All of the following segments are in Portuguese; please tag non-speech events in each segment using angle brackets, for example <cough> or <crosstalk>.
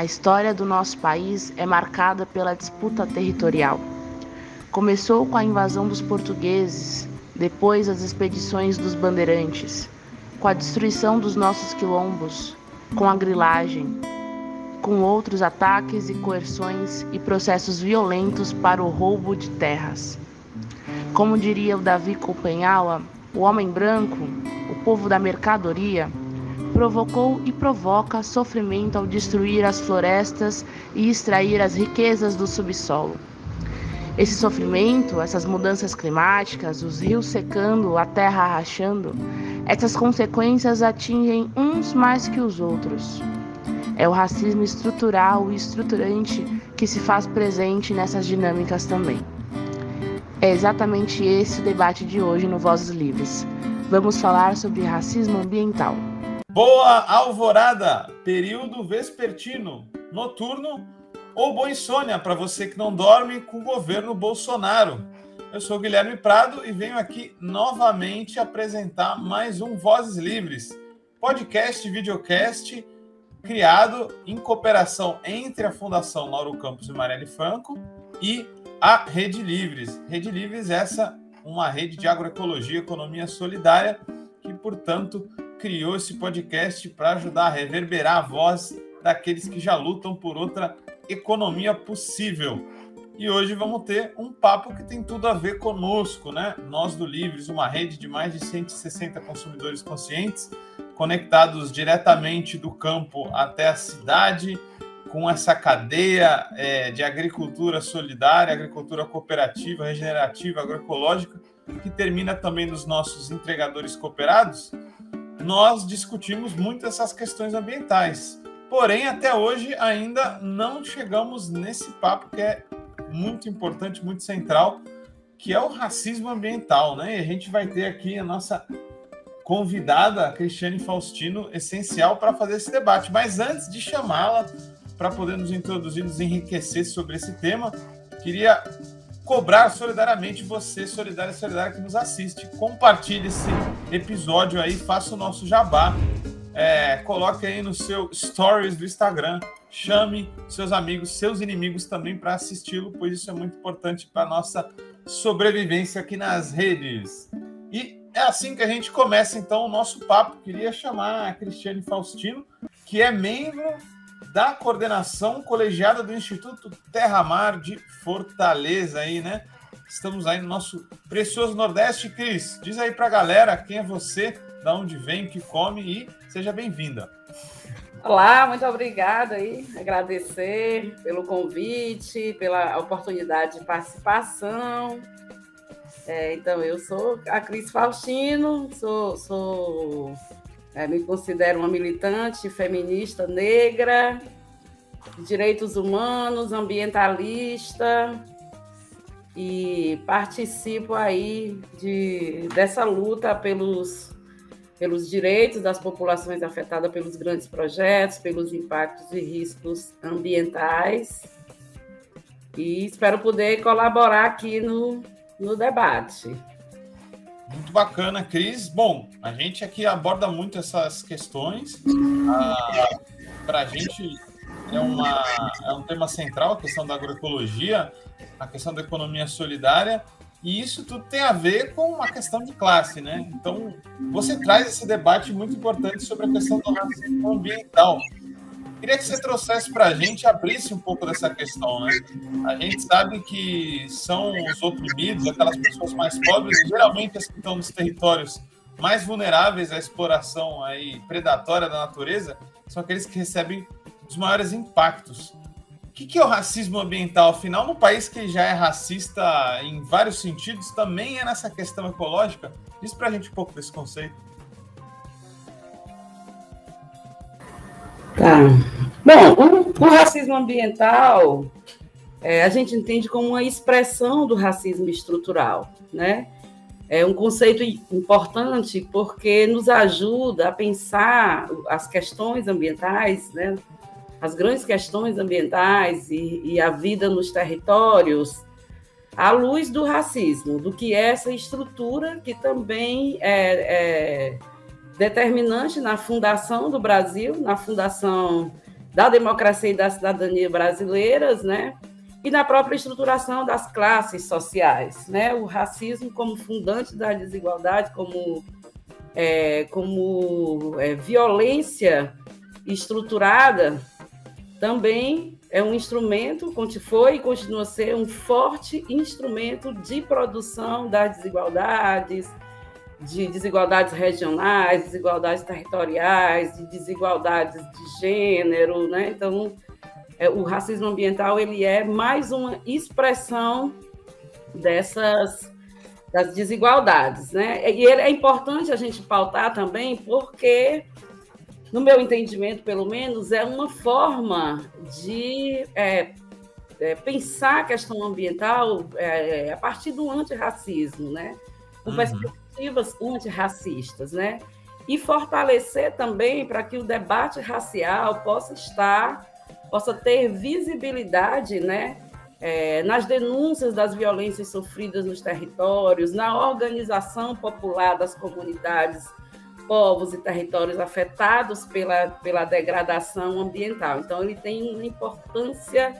A história do nosso país é marcada pela disputa territorial. Começou com a invasão dos portugueses, depois as expedições dos bandeirantes, com a destruição dos nossos quilombos, com a grilagem, com outros ataques e coerções e processos violentos para o roubo de terras. Como diria o Davi Copenhaua, o homem branco, o povo da mercadoria, provocou e provoca sofrimento ao destruir as florestas e extrair as riquezas do subsolo. Esse sofrimento, essas mudanças climáticas, os rios secando, a terra rachando, essas consequências atingem uns mais que os outros. É o racismo estrutural e estruturante que se faz presente nessas dinâmicas também. É exatamente esse o debate de hoje no Vozes Livres. Vamos falar sobre racismo ambiental. Boa alvorada, período vespertino, noturno ou boa insônia para você que não dorme com o governo Bolsonaro. Eu sou Guilherme Prado e venho aqui novamente apresentar mais um Vozes Livres, podcast e videocast criado em cooperação entre a Fundação Lauro Campos e Marielle Franco e a Rede Livres. Rede Livres, essa uma rede de agroecologia economia solidária que, portanto, criou esse podcast para ajudar a reverberar a voz daqueles que já lutam por outra economia possível. E hoje vamos ter um papo que tem tudo a ver conosco, né? Nós do Livres, uma rede de mais de 160 consumidores conscientes, conectados diretamente do campo até a cidade, com essa cadeia é, de agricultura solidária, agricultura cooperativa, regenerativa, agroecológica, que termina também nos nossos entregadores cooperados nós discutimos muito essas questões ambientais. Porém, até hoje ainda não chegamos nesse papo que é muito importante, muito central, que é o racismo ambiental, né? E a gente vai ter aqui a nossa convidada, a Cristiane Faustino, essencial para fazer esse debate. Mas antes de chamá-la para poder nos introduzir, nos enriquecer sobre esse tema, queria cobrar solidariamente você, solidária solidária que nos assiste. Compartilhe esse episódio aí, faça o nosso jabá. É, coloque aí no seu stories do Instagram, chame seus amigos, seus inimigos também para assisti-lo, pois isso é muito importante para nossa sobrevivência aqui nas redes. E é assim que a gente começa então o nosso papo. Queria chamar a Cristiane Faustino, que é membro da coordenação colegiada do Instituto Terra Mar de Fortaleza aí, né? Estamos aí no nosso precioso Nordeste. Cris, diz aí pra galera quem é você, da onde vem, que come e seja bem-vinda. Olá, muito obrigada aí, agradecer pelo convite, pela oportunidade de participação. É, então, eu sou a Cris Faustino, sou, sou é, me considero uma militante feminista negra, de direitos humanos, ambientalista e participo aí de, dessa luta pelos, pelos direitos das populações afetadas pelos grandes projetos, pelos impactos e riscos ambientais. E espero poder colaborar aqui no, no debate. Muito bacana, Cris. Bom, a gente aqui aborda muito essas questões. Ah, Para a gente é, uma, é um tema central, a questão da agroecologia, a questão da economia solidária, e isso tudo tem a ver com uma questão de classe, né? Então, você traz esse debate muito importante sobre a questão do racismo ambiental. Queria que você trouxesse para a gente, abrisse um pouco dessa questão, né? A gente sabe que são os oprimidos, aquelas pessoas mais pobres, geralmente as que estão nos territórios mais vulneráveis à exploração aí predatória da natureza, são aqueles que recebem os maiores impactos. O que é o racismo ambiental? Afinal, num país que já é racista em vários sentidos, também é nessa questão ecológica? Diz para a gente um pouco desse conceito. Tá. Bom, o, o racismo ambiental é, a gente entende como uma expressão do racismo estrutural, né? É um conceito importante porque nos ajuda a pensar as questões ambientais, né? as grandes questões ambientais e, e a vida nos territórios à luz do racismo, do que é essa estrutura que também é, é determinante na fundação do Brasil, na fundação da democracia e da cidadania brasileiras, né? E na própria estruturação das classes sociais, né? O racismo como fundante da desigualdade, como é, como é, violência estruturada, também é um instrumento, foi e continua a ser um forte instrumento de produção das desigualdades, de desigualdades regionais, desigualdades territoriais, de desigualdades de gênero, né? Então, é, o racismo ambiental ele é mais uma expressão dessas das desigualdades, né? E ele, é importante a gente pautar também porque no meu entendimento, pelo menos, é uma forma de é, é, pensar a questão ambiental é, a partir do antirracismo, né? Com uhum. Perspectivas antirracistas, né? E fortalecer também para que o debate racial possa estar, possa ter visibilidade, né? É, nas denúncias das violências sofridas nos territórios, na organização popular das comunidades povos e territórios afetados pela, pela degradação ambiental. Então, ele tem uma importância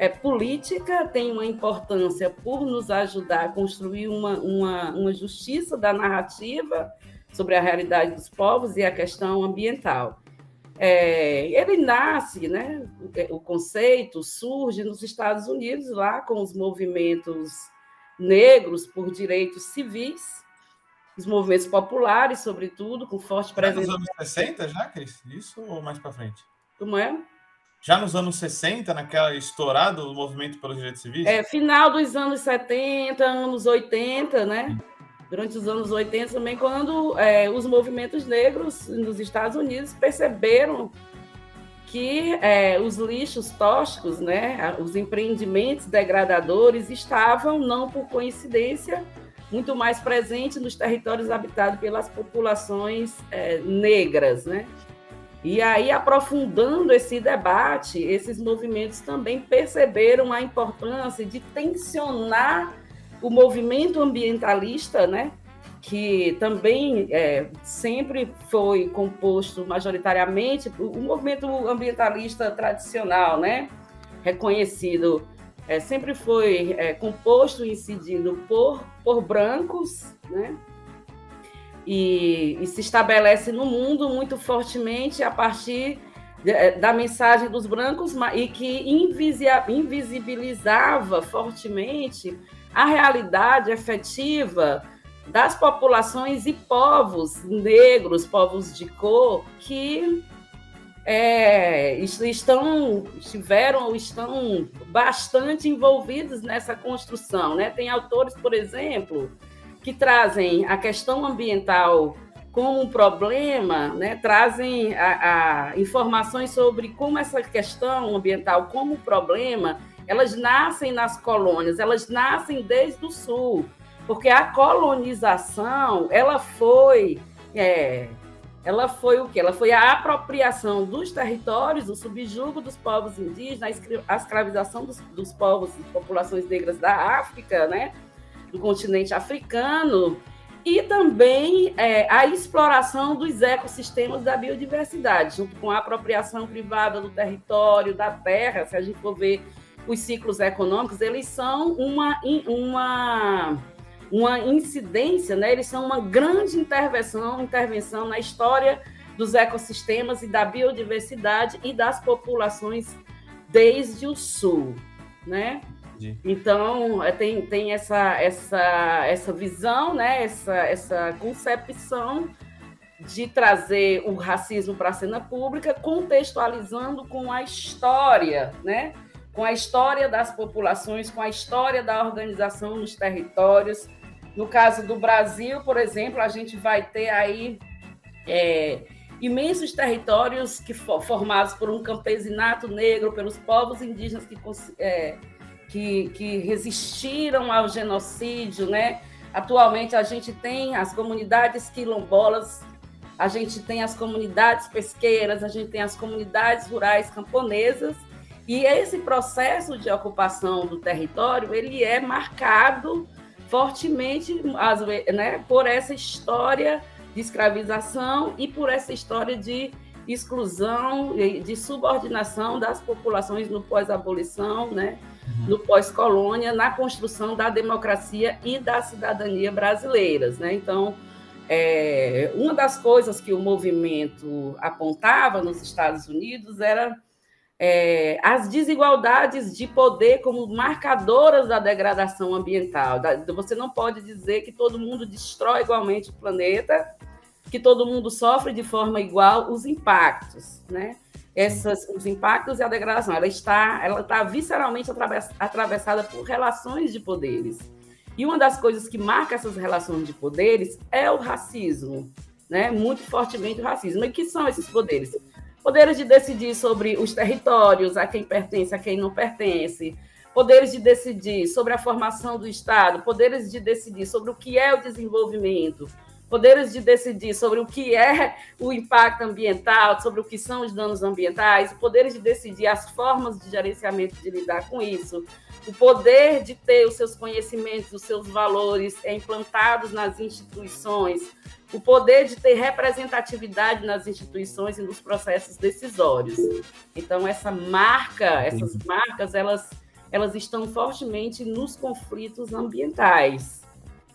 é, política, tem uma importância por nos ajudar a construir uma, uma, uma justiça da narrativa sobre a realidade dos povos e a questão ambiental. É, ele nasce, né, o, conceito surge nos Estados Unidos, lá com os movimentos negros por direitos civis, os movimentos populares, sobretudo, com forte presença. Já nos anos 60, já, Cris? Isso ou mais para frente? Como é? Já nos anos 60, naquela estourada do movimento pelos direitos civis? É, final dos anos 70, anos 80, né? Durante os anos 80 também, quando é, os movimentos negros nos Estados Unidos perceberam que é, os lixos tóxicos, né, os empreendimentos degradadores estavam, não por coincidência, muito mais presente nos territórios habitados pelas populações é, negras, né? E aí, aprofundando esse debate, esses movimentos também perceberam a importância de tensionar o movimento ambientalista, né? que também é, sempre foi composto majoritariamente, o movimento ambientalista tradicional, né? reconhecido é, sempre foi é, composto e incidido por, por brancos, né? E, e, se estabelece no mundo muito fortemente a partir é, da mensagem dos brancos e que invisibilizava fortemente a realidade efetiva das populações e povos negros, povos de cor, que é, estão, estiveram ou estão bastante envolvidos nessa construção. Né? Tem autores, por exemplo, que trazem a questão ambiental como um problema, né? trazem a, a informações sobre como essa questão ambiental como problema, elas nascem nas colônias, elas nascem desde o sul, porque a colonização ela foi é, ela foi o que? Ela foi a apropriação dos territórios, o subjugo dos povos indígenas, a escravização dos, dos povos e populações negras da África, né? Do continente africano, e também é, a exploração dos ecossistemas da biodiversidade, junto com a apropriação privada do território, da terra, se a gente for ver os ciclos econômicos, eles são uma, uma uma incidência, né? eles são uma grande intervenção, intervenção na história dos ecossistemas e da biodiversidade e das populações desde o sul, né? Então é, tem, tem essa, essa, essa visão, né? essa, essa concepção de trazer o racismo para a cena pública, contextualizando com a história, né? com a história das populações, com a história da organização nos territórios, no caso do Brasil, por exemplo, a gente vai ter aí é, imensos territórios que formados por um campesinato negro, pelos povos indígenas que, é, que, que resistiram ao genocídio, né? Atualmente a gente tem as comunidades quilombolas, a gente tem as comunidades pesqueiras, a gente tem as comunidades rurais camponesas, e esse processo de ocupação do território ele é marcado fortemente né, por essa história de escravização e por essa história de exclusão, de subordinação das populações no pós-abolição, né? No pós-colônia, na construção da democracia e da cidadania brasileiras. Né? Então, é, uma das coisas que o movimento apontava nos Estados Unidos era é, as desigualdades de poder como marcadoras da degradação ambiental. Você não pode dizer que todo mundo destrói igualmente o planeta, que todo mundo sofre de forma igual os impactos, né? essas, os impactos e a degradação. Ela está, ela está visceralmente atravessada por relações de poderes. E uma das coisas que marca essas relações de poderes é o racismo, né? Muito fortemente o racismo. E que são esses poderes? Poderes de decidir sobre os territórios, a quem pertence, a quem não pertence. Poderes de decidir sobre a formação do Estado, poderes de decidir sobre o que é o desenvolvimento, poderes de decidir sobre o que é o impacto ambiental, sobre o que são os danos ambientais, poderes de decidir as formas de gerenciamento de lidar com isso, o poder de ter os seus conhecimentos, os seus valores implantados nas instituições, o poder de ter representatividade nas instituições e nos processos decisórios. Então essa marca, essas marcas, elas elas estão fortemente nos conflitos ambientais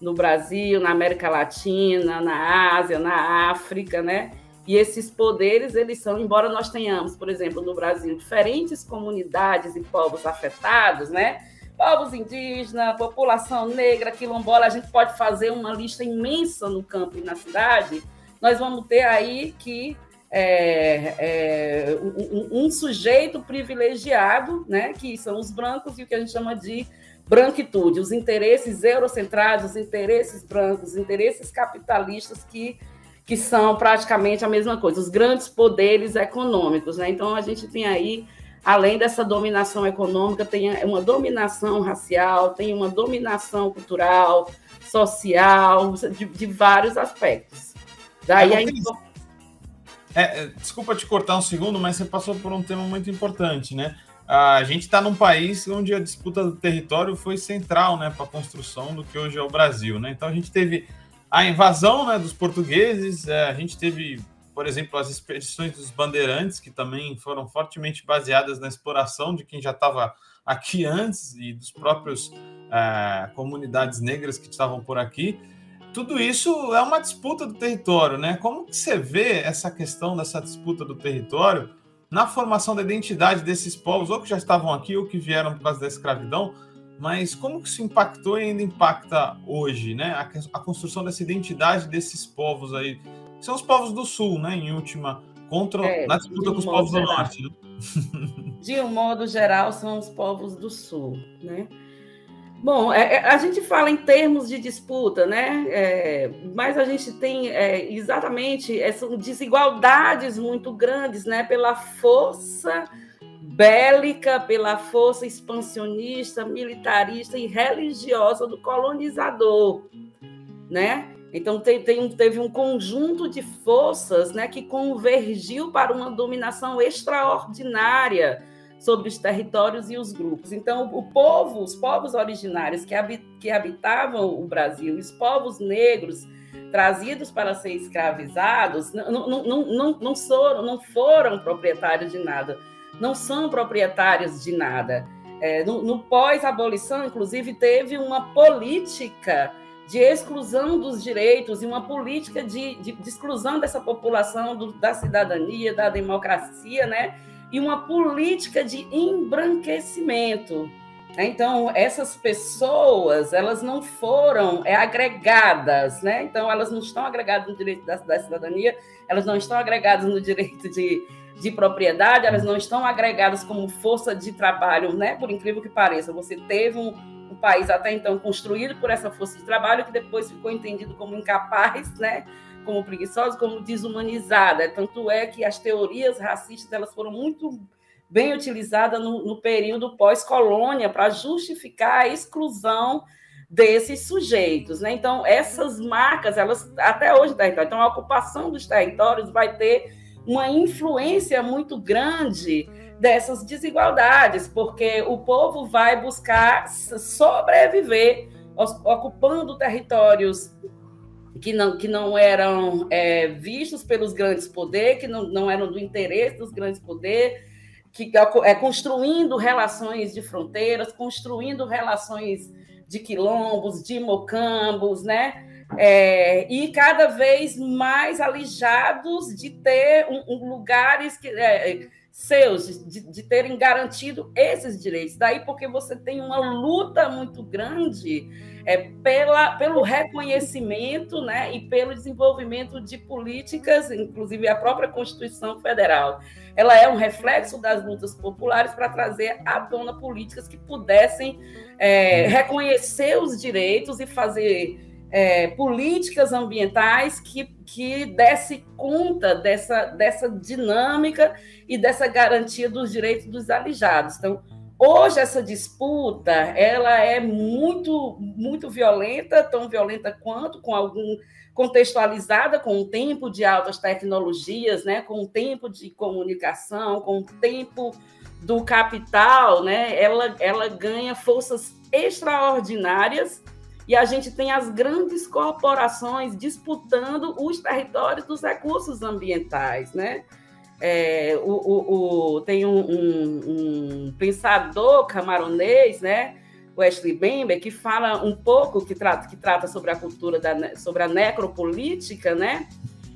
no Brasil, na América Latina, na Ásia, na África, né? E esses poderes, eles são, embora nós tenhamos, por exemplo, no Brasil, diferentes comunidades e povos afetados, né? Povos indígenas, população negra, quilombola, a gente pode fazer uma lista imensa no campo e na cidade. Nós vamos ter aí que é, é, um, um, sujeito privilegiado, né? Que são os brancos e o que a gente chama de branquitude, os interesses eurocentrados, os interesses brancos, os interesses capitalistas que, que são praticamente a mesma coisa, os grandes poderes econômicos. Né? Então, a gente tem aí, além dessa dominação econômica, tem uma dominação racial, tem uma dominação cultural, social, de, de vários aspectos. Daí é, a... é, desculpa te cortar um segundo, mas você passou por um tema muito importante, né? A gente está num país onde a disputa do território foi central né, para a construção do que hoje é o Brasil. Né? Então a gente teve a invasão né, dos portugueses, é, a gente teve, por exemplo, as expedições dos bandeirantes, que também foram fortemente baseadas na exploração de quem já estava aqui antes e dos próprios é, comunidades negras que estavam por aqui. Tudo isso é uma disputa do território, né? Como que você vê essa questão dessa disputa do território? Na formação da identidade desses povos, ou que já estavam aqui, ou que vieram por causa da escravidão, mas como que isso impactou e ainda impacta hoje, né? A, a construção dessa identidade desses povos aí, que são os povos do Sul, né? Em última, contra é, na disputa com os povos geral. do Norte. Né? <laughs> De um modo geral, são os povos do Sul, né? Bom, é, é, a gente fala em termos de disputa, né? É, mas a gente tem é, exatamente essas desigualdades muito grandes, né? Pela força bélica, pela força expansionista, militarista e religiosa do colonizador, né? Então tem, tem, teve um conjunto de forças, né, que convergiu para uma dominação extraordinária sobre os territórios e os grupos. Então, o povo, os povos originários que, habitavam o Brasil, os povos negros trazidos para ser escravizados, não, não, não, não, foram, não foram proprietários de nada, não são proprietários de nada. É, no, no pós-abolição, inclusive, teve uma política de exclusão dos direitos e uma política de, de, de exclusão dessa população do, da cidadania, da democracia, né? E uma política de embranquecimento. Então, essas pessoas, elas não foram é, agregadas, né? Então, elas não estão agregadas no direito da, da cidadania, elas não estão agregadas no direito de, de propriedade, elas não estão agregadas como força de trabalho, né? Por incrível que pareça, você teve um, um país até então construído por essa força de trabalho que depois ficou entendido como incapaz, né? Como preguiçosa, como desumanizada. Tanto é que as teorias racistas elas foram muito bem utilizadas no, no período pós-colônia para justificar a exclusão desses sujeitos, né? Então essas marcas, elas até hoje então a ocupação dos territórios vai ter uma influência muito grande dessas desigualdades, porque o povo vai buscar sobreviver ocupando territórios que não, que não eram é, vistos pelos grandes poderes, que não, não eram do interesse dos grandes poderes, que é, é construindo relações de fronteiras, construindo relações de quilombos, de mocambos, né? É, e cada vez mais alijados de ter um, um lugares que, é, seus, de, de, terem garantido esses direitos. Daí porque você tem uma luta muito grande é, pela, pelo reconhecimento né, e pelo desenvolvimento de políticas, inclusive a própria Constituição Federal. Ela é um reflexo das lutas populares para trazer à tona políticas que pudessem é, reconhecer os direitos e fazer é, políticas ambientais que, que desse conta dessa, dessa dinâmica e dessa garantia dos direitos dos alijados. Então, hoje essa disputa ela é muito muito violenta, tão violenta quanto com algum contextualizada com o tempo de altas tecnologias, né, com o tempo de comunicação, com o tempo do capital, né, ela, ela ganha forças extraordinárias e a gente tem as grandes corporações disputando os territórios dos recursos ambientais, né? É, o, o, o, tem um, um, um, pensador camaronês, né? Wesley Bember, que fala um pouco, que trata, que trata sobre a cultura, da, sobre a necropolítica, né?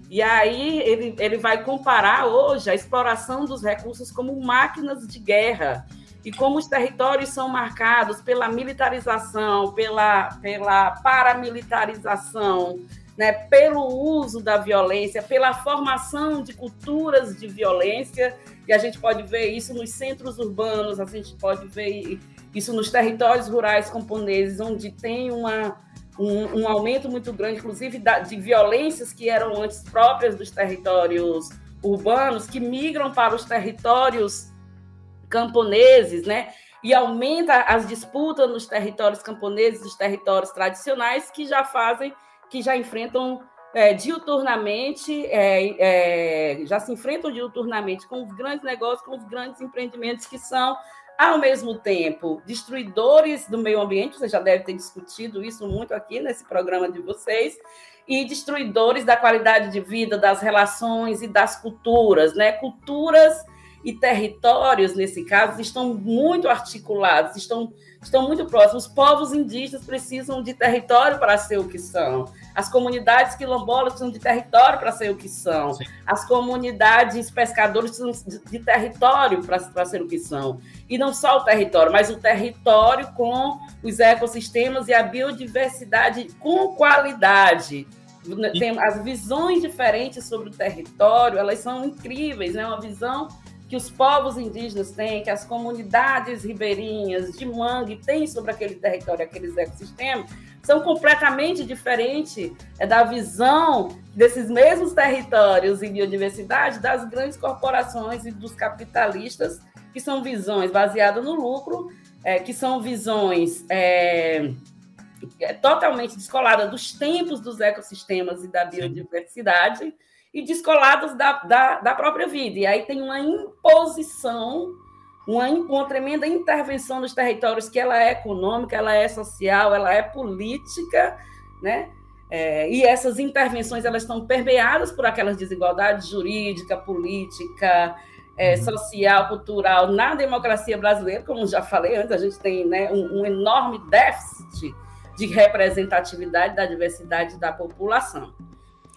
E aí ele, ele vai comparar hoje a exploração dos recursos como máquinas de guerra e como os territórios são marcados pela militarização, pela, pela paramilitarização, né, pelo uso da violência, pela formação de culturas de violência, e a gente pode ver isso nos centros urbanos, a gente pode ver isso nos territórios rurais camponeses, onde tem uma, um, um aumento muito grande, inclusive de violências que eram antes próprias dos territórios urbanos, que migram para os territórios camponeses, né? E aumenta as disputas nos territórios camponeses, nos territórios tradicionais, que já fazem, que já enfrentam é, diuturnamente, é, é, já se enfrentam diuturnamente com os grandes negócios, com os grandes empreendimentos que são, ao mesmo tempo, destruidores do meio ambiente, você já deve ter discutido isso muito aqui nesse programa de vocês, e destruidores da qualidade de vida, das relações e das culturas, né? Culturas e territórios, nesse caso, estão muito articulados, estão, estão muito próximos. Os povos indígenas precisam de território para ser o que são. As comunidades quilombolas precisam de território para ser o que são. Sim. As comunidades pescadoras precisam de, de território para ser o que são. E não só o território, mas o território com os ecossistemas e a biodiversidade com qualidade. Tem as visões diferentes sobre o território, elas são incríveis, né? Uma visão que os povos indígenas têm, que as comunidades ribeirinhas de mangue têm sobre aquele território, aqueles ecossistemas, são completamente diferentes é, da visão desses mesmos territórios e biodiversidade das grandes corporações e dos capitalistas, que são visões baseadas no lucro, é, que são visões é, é totalmente descoladas dos tempos dos ecossistemas e da biodiversidade. Sim e descolados da, da, da própria vida. E aí tem uma imposição, uma, uma tremenda intervenção nos territórios, que ela é econômica, ela é social, ela é política, né? É, e essas intervenções elas estão permeadas por aquelas desigualdades jurídica, política, é, uhum. social, cultural na democracia brasileira, como já falei antes, a gente tem né, um, um enorme déficit de representatividade da diversidade da população.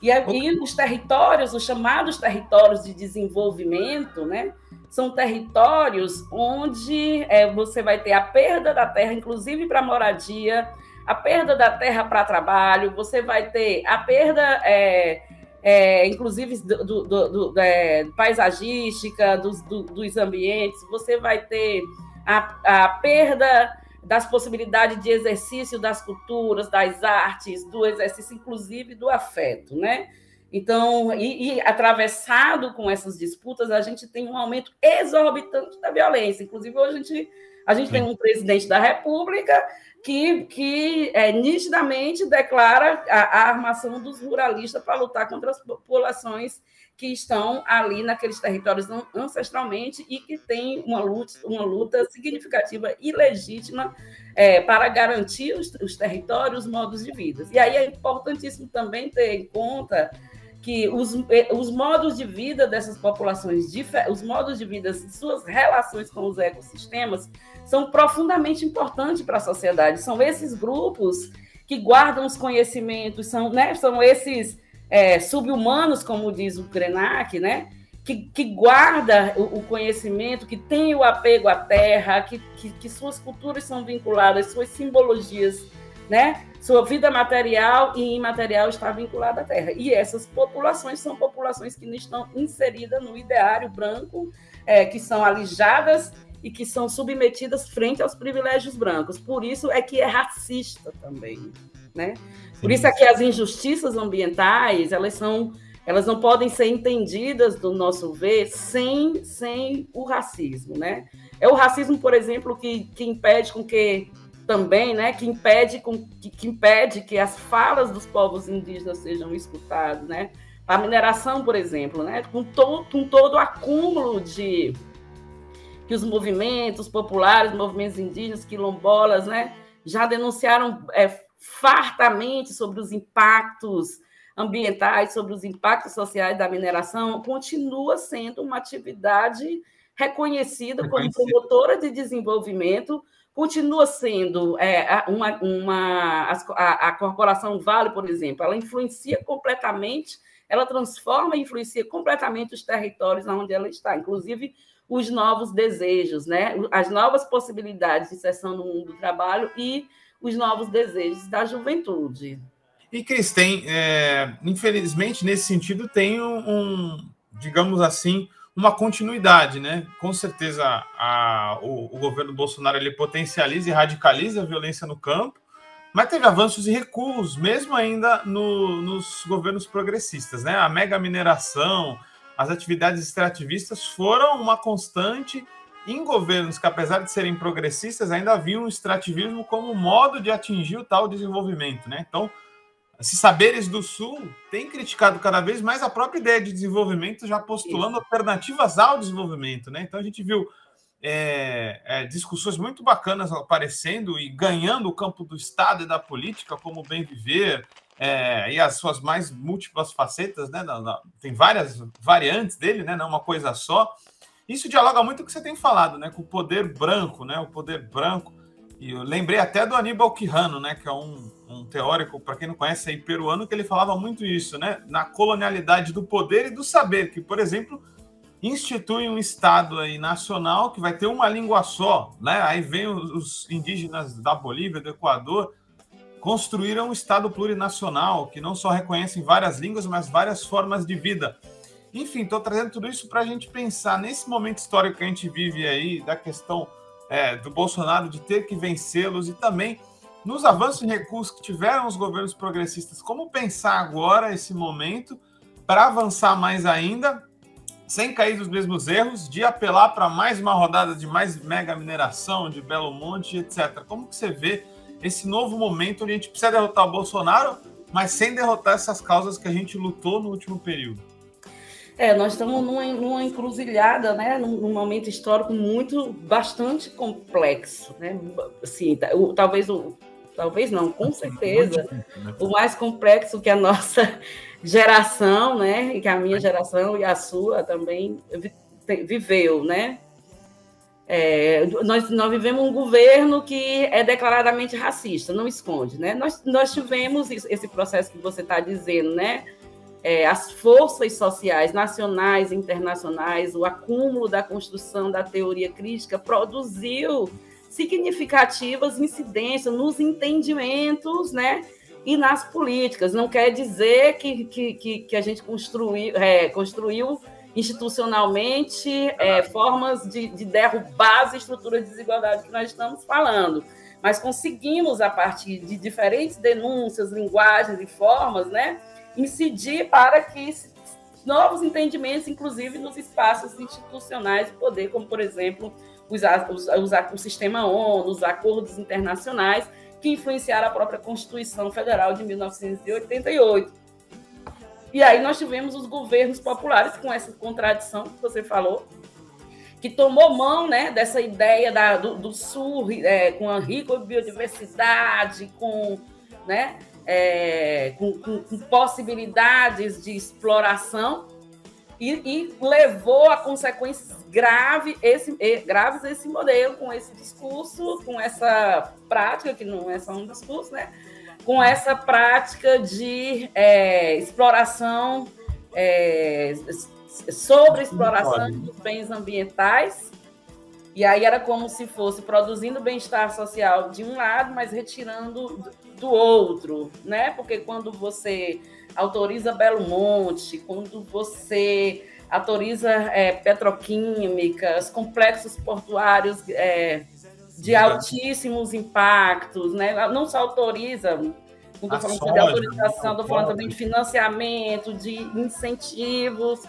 E aí os territórios, os chamados territórios de desenvolvimento, né, são territórios onde é, você vai ter a perda da terra, inclusive para moradia, a perda da terra para trabalho, você vai ter a perda, é, é, inclusive, do, do, do, é, paisagística, dos, dos ambientes, você vai ter a, a perda das possibilidades de exercício das culturas, das artes, do exercício, inclusive, do afeto, né? Então, e, e, atravessado com essas disputas, a gente tem um aumento exorbitante da violência. Inclusive, hoje a gente, a gente tem um presidente da República que, que é, nitidamente declara a, a armação dos ruralistas para lutar contra as populações que estão ali naqueles territórios ancestralmente e que têm uma luta, uma luta significativa e legítima é, para garantir os, os territórios, os modos de vida. E aí é importantíssimo também ter em conta que os, os modos de vida dessas populações, os modos de vida, suas relações com os ecossistemas, são profundamente importantes para a sociedade. São esses grupos que guardam os conhecimentos, são, né, são esses é, subhumanos, como diz o Krenak, né, que, que guarda o, o, conhecimento, que tem o apego à terra, que, que, que suas culturas são vinculadas, suas simbologias né? Sua vida material e imaterial está vinculada à terra. E essas populações são populações que estão inseridas no ideário branco, é, que são alijadas e que são submetidas frente aos privilégios brancos. Por isso é que é racista também, né? Por isso é que as injustiças ambientais, elas são elas não podem ser entendidas, do nosso ver, sem, sem o racismo, né? É o racismo, por exemplo, que, que impede com que também, né, que impede, com, que, que, impede que as falas dos povos indígenas sejam escutadas, né? A mineração, por exemplo, né, com, to, com todo o acúmulo de que os movimentos populares, movimentos indígenas, quilombolas, né, já denunciaram é, fartamente sobre os impactos ambientais, sobre os impactos sociais da mineração, continua sendo uma atividade reconhecida como promotora de desenvolvimento continua sendo é, uma, uma a, a, corporação Vale, por exemplo, ela influencia completamente, ela transforma e influencia completamente os territórios onde ela está, inclusive os novos desejos, né? as novas possibilidades de inserção no mundo do trabalho e os novos desejos da juventude. E, Cris, tem, é, infelizmente, nesse sentido, tem um, um digamos assim, uma continuidade, né? Com certeza a, o, o, governo Bolsonaro ele potencializa e radicaliza a violência no campo, mas teve avanços e recuos, mesmo ainda no, nos governos progressistas, né? A mega mineração, as atividades extrativistas foram uma constante em governos que, apesar de serem progressistas, ainda viam o extrativismo como modo de atingir o tal desenvolvimento, né? Então, esses saberes do Sul têm criticado cada vez mais a própria ideia de desenvolvimento, já postulando Isso. alternativas ao desenvolvimento. Né? Então a gente viu é, é, discussões muito bacanas aparecendo e ganhando o campo do Estado e da política, como o bem viver, é, e as suas mais múltiplas facetas, né? tem várias variantes dele, né? não uma coisa só. Isso dialoga muito com o que você tem falado, né? com o poder branco, né? o poder branco. E eu lembrei até do Aníbal Quijano, né? que é um um teórico, para quem não conhece, aí, peruano, que ele falava muito isso, né? Na colonialidade do poder e do saber, que, por exemplo, institui um Estado aí nacional que vai ter uma língua só, né? Aí vem os indígenas da Bolívia, do Equador, construíram um Estado plurinacional que não só reconhecem várias línguas, mas várias formas de vida. Enfim, estou trazendo tudo isso para a gente pensar nesse momento histórico que a gente vive aí, da questão é, do Bolsonaro de ter que vencê-los e também nos avanços e recursos que tiveram os governos progressistas, como pensar agora esse momento para avançar mais ainda, sem cair nos mesmos erros, de apelar para mais uma rodada de mais mega mineração, de Belo Monte, etc. Como que você vê esse novo momento onde a gente precisa derrotar o Bolsonaro, mas sem derrotar essas causas que a gente lutou no último período? É, nós estamos numa, numa encruzilhada, né, num, num, momento histórico muito, bastante complexo, né, assim, o, talvez o, talvez não, com certeza, né? o mais complexo que a nossa <laughs> geração, né, que a minha geração e a sua também viveu, né? É, nós, nós vivemos um governo que é declaradamente racista, não esconde, né? Nós, nós tivemos esse processo que você está dizendo, né? É, as forças sociais nacionais e internacionais, o acúmulo da construção da teoria crítica produziu significativas incidências nos entendimentos, né? E nas políticas. Não quer dizer que, que, que, a gente construiu, é, construiu institucionalmente é, formas de, de derrubar as estruturas de desigualdade que nós estamos falando. Mas conseguimos, a partir de diferentes denúncias, linguagens e formas, né, incidir para que novos entendimentos, inclusive nos espaços institucionais de poder, como, por exemplo, os, os, os, o sistema ONU, os acordos internacionais que influenciaram a própria Constituição Federal de 1988. E aí nós tivemos os governos populares com essa contradição que você falou, que tomou mão né, dessa ideia da, do, do Sul é, com a rica biodiversidade, com, né, é, com, com, com, possibilidades de exploração e, e, levou a consequências grave esse, graves esse modelo, com esse discurso, com essa prática, que não é só um discurso, né? com essa prática de é, exploração, é, sobre exploração dos bens ambientais. E aí era como se fosse produzindo bem-estar social de um lado, mas retirando do outro, né? Porque quando você autoriza Belo Monte, quando você autoriza é, petroquímicas, complexos portuários é, de altíssimos impactos, né? não só autoriza, não estou falando de autorização, estou falando também de financiamento, de incentivos,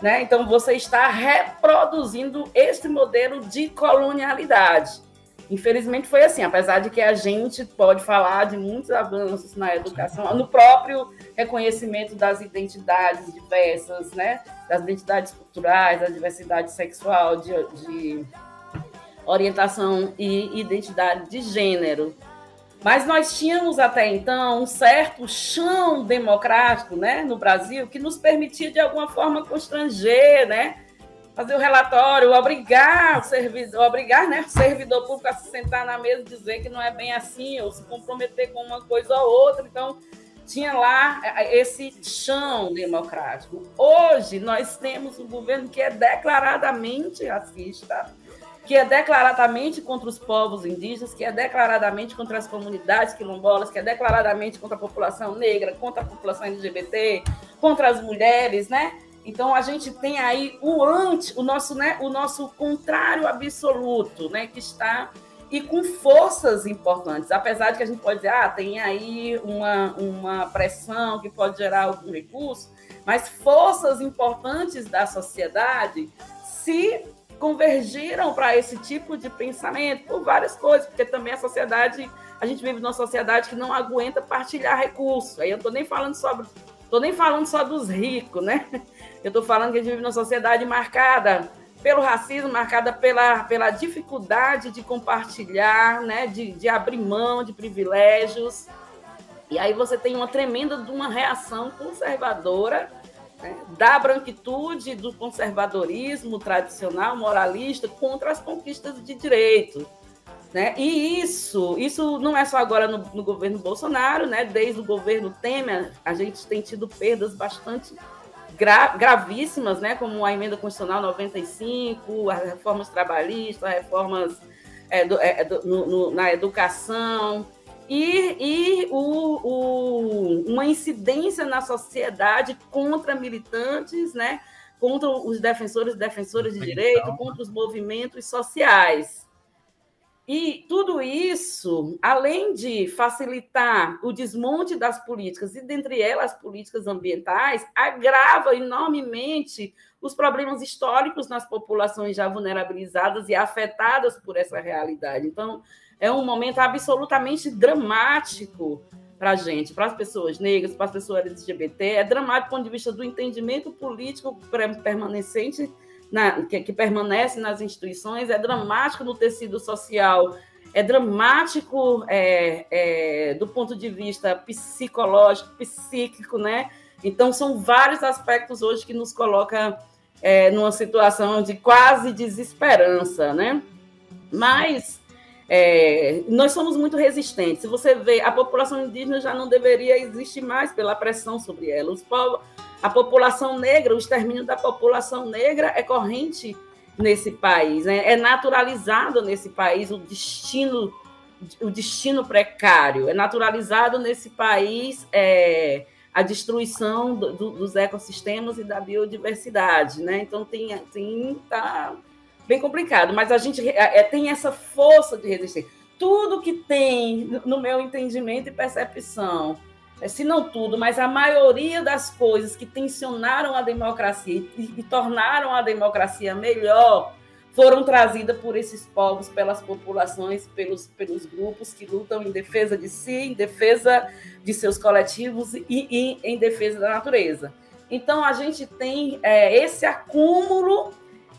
né? Então você está reproduzindo esse modelo de colonialidade. Infelizmente foi assim, apesar de que a gente pode falar de muitos avanços na educação, no próprio reconhecimento das identidades diversas, né? das identidades culturais, da diversidade sexual, de, de orientação e identidade de gênero. Mas nós tínhamos até então um certo chão democrático né, no Brasil que nos permitia, de alguma forma, constranger, né, fazer o relatório, obrigar o servidor, obrigar né, o servidor público a se sentar na mesa e dizer que não é bem assim, ou se comprometer com uma coisa ou outra. Então, tinha lá esse chão democrático. Hoje, nós temos um governo que é declaradamente racista, que é declaradamente contra os povos indígenas, que é declaradamente contra as comunidades quilombolas, que é declaradamente contra a população negra, contra a população LGBT, contra as mulheres, né? Então a gente tem aí o anti, o nosso, né, o nosso contrário absoluto, né, que está e com forças importantes, apesar de que a gente pode dizer, ah, tem aí uma, uma pressão que pode gerar algum recurso, mas forças importantes da sociedade se convergiram para esse tipo de pensamento por várias coisas, porque também a sociedade, a gente vive numa sociedade que não aguenta partilhar recursos. Aí eu estou nem falando sobre, tô nem falando só dos ricos, né? Eu estou falando que a gente vive numa sociedade marcada pelo racismo, marcada pela, pela dificuldade de compartilhar, né? De, de abrir mão de privilégios. E aí você tem uma tremenda de uma reação conservadora né, da branquitude, do conservadorismo tradicional, moralista, contra as conquistas de direito. Né? E isso, isso não é só agora no, no, governo Bolsonaro, né? desde o governo Temer, a gente tem tido perdas bastante gra gravíssimas, né? como a emenda constitucional 95, as reformas trabalhistas, as reformas é, do, é, do, no, no, na educação, e, e o, o, uma incidência na sociedade contra militantes, né? contra os defensores e defensoras de direito, contra os movimentos sociais. E tudo isso, além de facilitar o desmonte das políticas, e dentre elas as políticas ambientais, agrava enormemente os problemas históricos nas populações já vulnerabilizadas e afetadas por essa realidade. Então, é um momento absolutamente dramático para a gente, para as pessoas negras, para as pessoas LGBT. É dramático do ponto de vista do entendimento político permanecente, na, que, que permanece nas instituições, é dramático no tecido social, é dramático é, é, do ponto de vista psicológico, psíquico, né? Então, são vários aspectos hoje que nos coloca é, numa situação de quase desesperança, né? Mas é, nós somos muito resistentes. Se você vê, a população indígena já não deveria existir mais pela pressão sobre ela. Os povos, a população negra, o extermínio da população negra é corrente nesse país, né? é naturalizado nesse país o destino, o destino precário, é naturalizado nesse país é, a destruição do, do, dos ecossistemas e da biodiversidade, né? Então tem, tem tá, bem complicado, mas a gente é, tem essa força de resistência. Tudo que tem, no meu entendimento e percepção, se não tudo, mas a maioria das coisas que tensionaram a democracia e, e tornaram a democracia melhor foram trazidas por esses povos, pelas populações, pelos, pelos grupos que lutam em defesa de si, em defesa de seus coletivos e, e em defesa da natureza. Então, a gente tem é, esse acúmulo,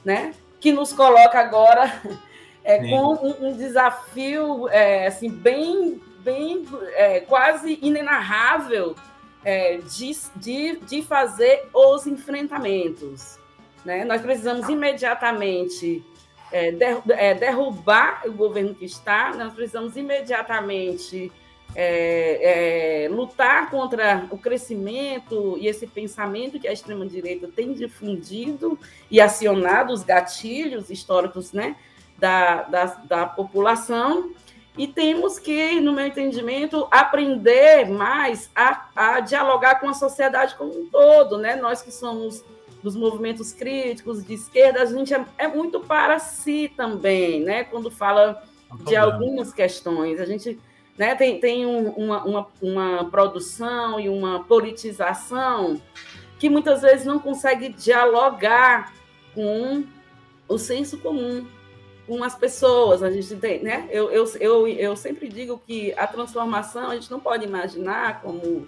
né, que nos coloca agora <laughs> é, com um, um desafio é, assim, bem, bem é, quase inenarrável é, de, de, de fazer os enfrentamentos. Né? Nós precisamos imediatamente é, é, derrubar o governo que está, nós precisamos imediatamente é, é, lutar contra o crescimento e esse pensamento que a extrema-direita tem difundido e acionado os gatilhos históricos né, da, da, da população. E temos que, no meu entendimento, aprender mais a, a dialogar com a sociedade como um todo. Né? Nós que somos dos movimentos críticos de esquerda, a gente é, é muito para si também, né? quando fala de algumas questões. A gente né? Tem, tem um, uma, uma, uma produção e uma politização que muitas vezes não consegue dialogar com o senso comum, com as pessoas. A gente tem, né? Eu, eu, eu, eu sempre digo que a transformação a gente não pode imaginar como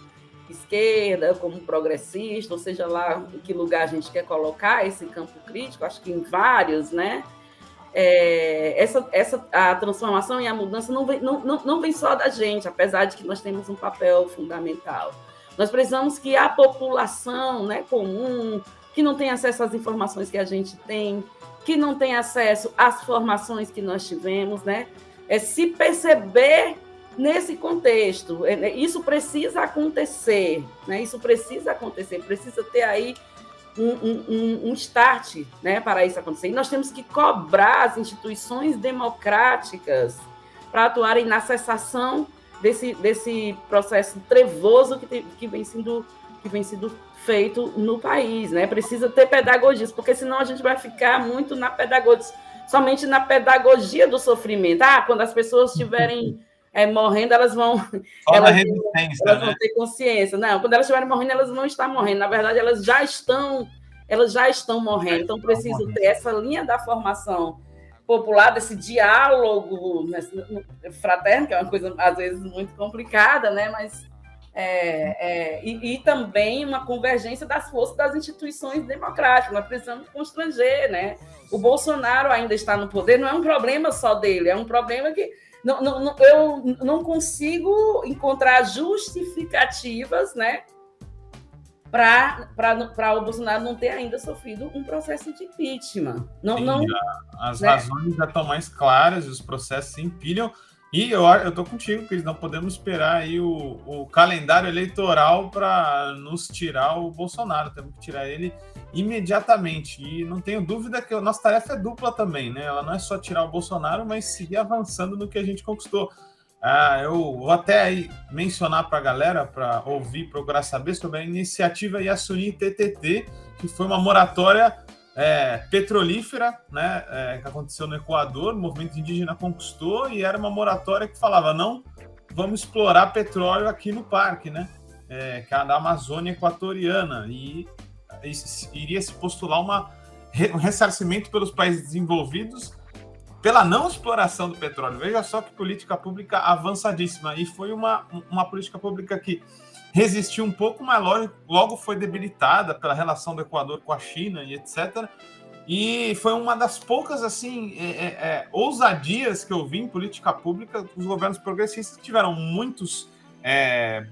esquerda, como progressista, ou seja lá em que lugar a gente quer colocar esse campo crítico, acho que em vários, né? é, essa, essa a transformação e a mudança não vem, não, não, não vem só da gente, apesar de que nós temos um papel fundamental. Nós precisamos que a população né, comum, que não tem acesso às informações que a gente tem, que não tem acesso às formações que nós tivemos, né, é se perceber nesse contexto. É, né, isso precisa acontecer, né? Isso precisa acontecer, precisa ter aí um, um, um start né, para isso acontecer. E nós temos que cobrar as instituições democráticas para atuarem na cessação desse, desse processo trevoso que, que, vem sendo, que vem sendo feito no país. Né? Precisa ter pedagogia, porque senão a gente vai ficar muito na pedagogia, somente na pedagogia do sofrimento. Ah, quando as pessoas estiverem <laughs> é, morrendo, elas vão. Só elas, resistência, elas né? vão ter consciência. Não, quando elas estiverem morrendo, elas não estão morrendo. Na verdade, elas já estão, elas já estão morrendo. Então, preciso ter essa linha da formação popular, desse diálogo fraterno, que é uma coisa, às vezes, muito complicada, né? Mas. É, é, e, e, também uma convergência das forças das instituições democráticas. Nós precisamos constranger, né? O Bolsonaro ainda está no poder, não é um problema só dele, é um problema que não, não, eu não consigo encontrar justificativas, né? Para o Bolsonaro não ter ainda sofrido um processo de impeachment. Não, Sim, não, as né? razões já estão mais claras, os processos se empilham. E eu, eu tô contigo, Cris, não podemos esperar aí o, o calendário eleitoral para nos tirar o Bolsonaro. Temos que tirar ele imediatamente. E não tenho dúvida que a nossa tarefa é dupla também, né? Ela não é só tirar o Bolsonaro, mas seguir avançando no que a gente conquistou. Ah, eu vou até aí mencionar para a galera, para ouvir, procurar saber sobre a iniciativa Yasuni TTT, que foi uma moratória é, petrolífera, né, é, que aconteceu no Equador, o movimento indígena conquistou, e era uma moratória que falava, não vamos explorar petróleo aqui no parque, né, é, que é da Amazônia Equatoriana, e iria se postular uma, um ressarcimento pelos países desenvolvidos pela não exploração do petróleo. Veja só que política pública avançadíssima. E foi uma, uma política pública que resistiu um pouco, mas logo, foi debilitada pela relação do Equador com a China e etc. E foi uma das poucas assim é, é, é, ousadias que eu vi em política pública. Os governos progressistas tiveram muitos é,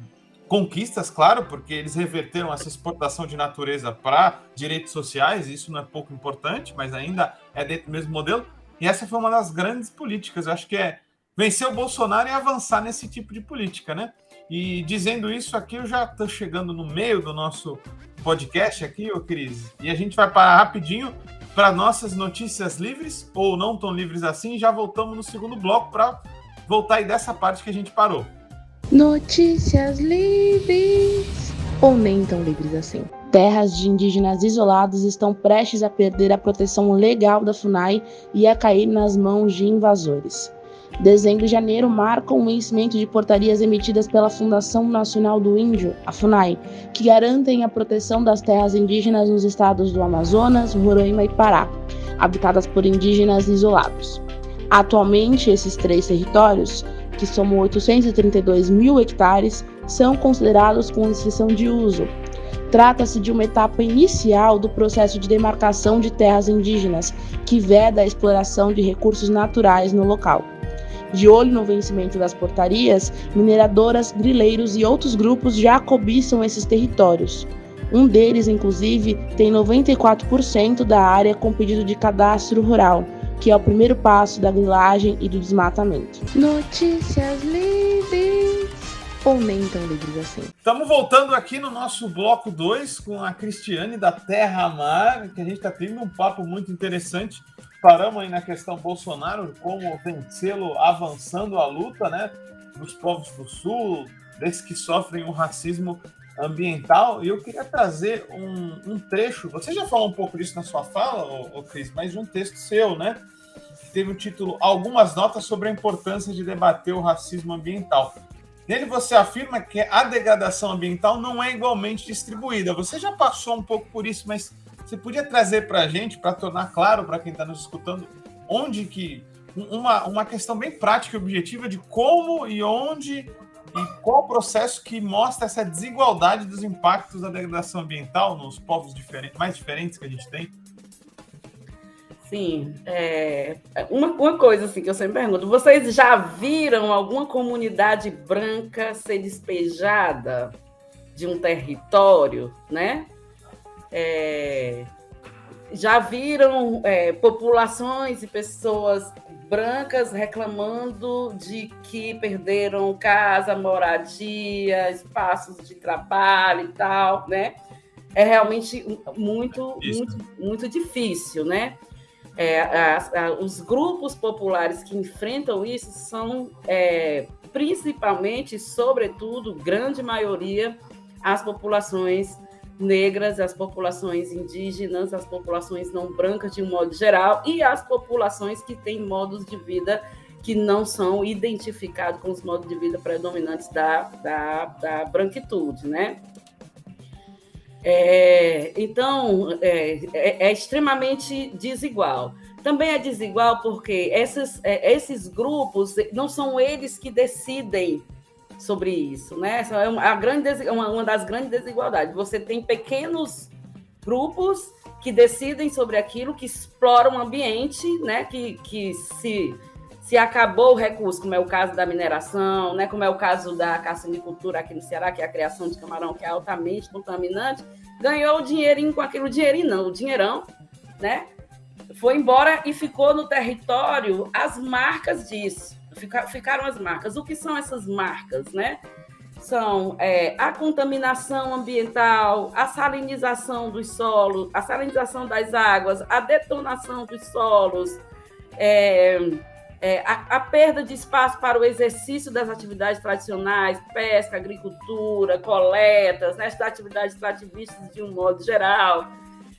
conquistas, claro, porque eles reverteram essa exportação de natureza para direitos sociais, isso não é pouco importante, mas ainda é dentro do mesmo modelo. E essa foi uma das grandes políticas, eu acho que é vencer o Bolsonaro e avançar nesse tipo de política, né? E dizendo isso aqui, eu já estou chegando no meio do nosso podcast aqui, ô Cris, e a gente vai parar rapidinho para nossas notícias livres, ou não tão livres assim, já voltamos no segundo bloco para voltar aí dessa parte que a gente parou. Notícias livres ou nem tão livres assim. Terras de indígenas isolados estão prestes a perder a proteção legal da FUNAI e a cair nas mãos de invasores. Dezembro e janeiro marcam o vencimento de portarias emitidas pela Fundação Nacional do Índio, a FUNAI, que garantem a proteção das terras indígenas nos estados do Amazonas, Roraima e Pará, habitadas por indígenas isolados. Atualmente, esses três territórios que somam 832 mil hectares, são considerados com restrição de uso. Trata-se de uma etapa inicial do processo de demarcação de terras indígenas, que veda a exploração de recursos naturais no local. De olho no vencimento das portarias, mineradoras, grileiros e outros grupos já cobiçam esses territórios. Um deles, inclusive, tem 94% da área com pedido de cadastro rural, que é o primeiro passo da grilagem e do desmatamento. Notícias livres ou nem tão livres assim. Estamos voltando aqui no nosso bloco 2 com a Cristiane da Terra Mar, que a gente está tendo um papo muito interessante paramos aí na questão Bolsonaro, como vencê-lo avançando a luta, né? Dos povos do Sul, desses que sofrem o racismo ambiental. E eu queria trazer um, um trecho. Você já falou um pouco disso na sua fala, ô, ô Cris, mas um texto seu, né? Que teve o título Algumas Notas sobre a Importância de Debater o Racismo Ambiental. Nele você afirma que a degradação ambiental não é igualmente distribuída. Você já passou um pouco por isso, mas você podia trazer para a gente, para tornar claro para quem está nos escutando, onde que. Uma, uma questão bem prática e objetiva de como e onde e qual o processo que mostra essa desigualdade dos impactos da degradação ambiental nos povos diferentes, mais diferentes que a gente tem? Sim, é, uma, uma coisa assim que eu sempre pergunto: vocês já viram alguma comunidade branca ser despejada de um território, né? É, já viram é, populações e pessoas brancas reclamando de que perderam casa, moradia, espaços de trabalho e tal, né? É realmente muito, muito, muito difícil, né? É, a, a, os grupos populares que enfrentam isso são é, principalmente, sobretudo, grande maioria, as populações negras, as populações indígenas, as populações não brancas de um modo geral e as populações que têm modos de vida que não são identificados com os modos de vida predominantes da, da, da branquitude, né? É, então, é, é, é, extremamente desigual. Também é desigual porque esses, é, esses grupos não são eles que decidem sobre isso, né? Essa é uma, grande, uma, uma das grandes desigualdades. Você tem pequenos grupos que decidem sobre aquilo, que exploram o ambiente, né? Que, que se, se acabou o recurso, como é o caso da mineração, né? Como é o caso da caçanicultura aqui no Ceará, que é a criação de camarão, que é altamente contaminante, ganhou o dinheirinho com aquilo, dinheirinho não, o dinheirão, né? Foi embora e ficou no território as marcas disso ficaram as marcas. O que são essas marcas, né? São é, a contaminação ambiental, a salinização dos solos, a salinização das águas, a detonação dos solos, é, é, a, a, perda de espaço para o exercício das atividades tradicionais, pesca, agricultura, coletas, né, atividades extrativistas de um modo geral.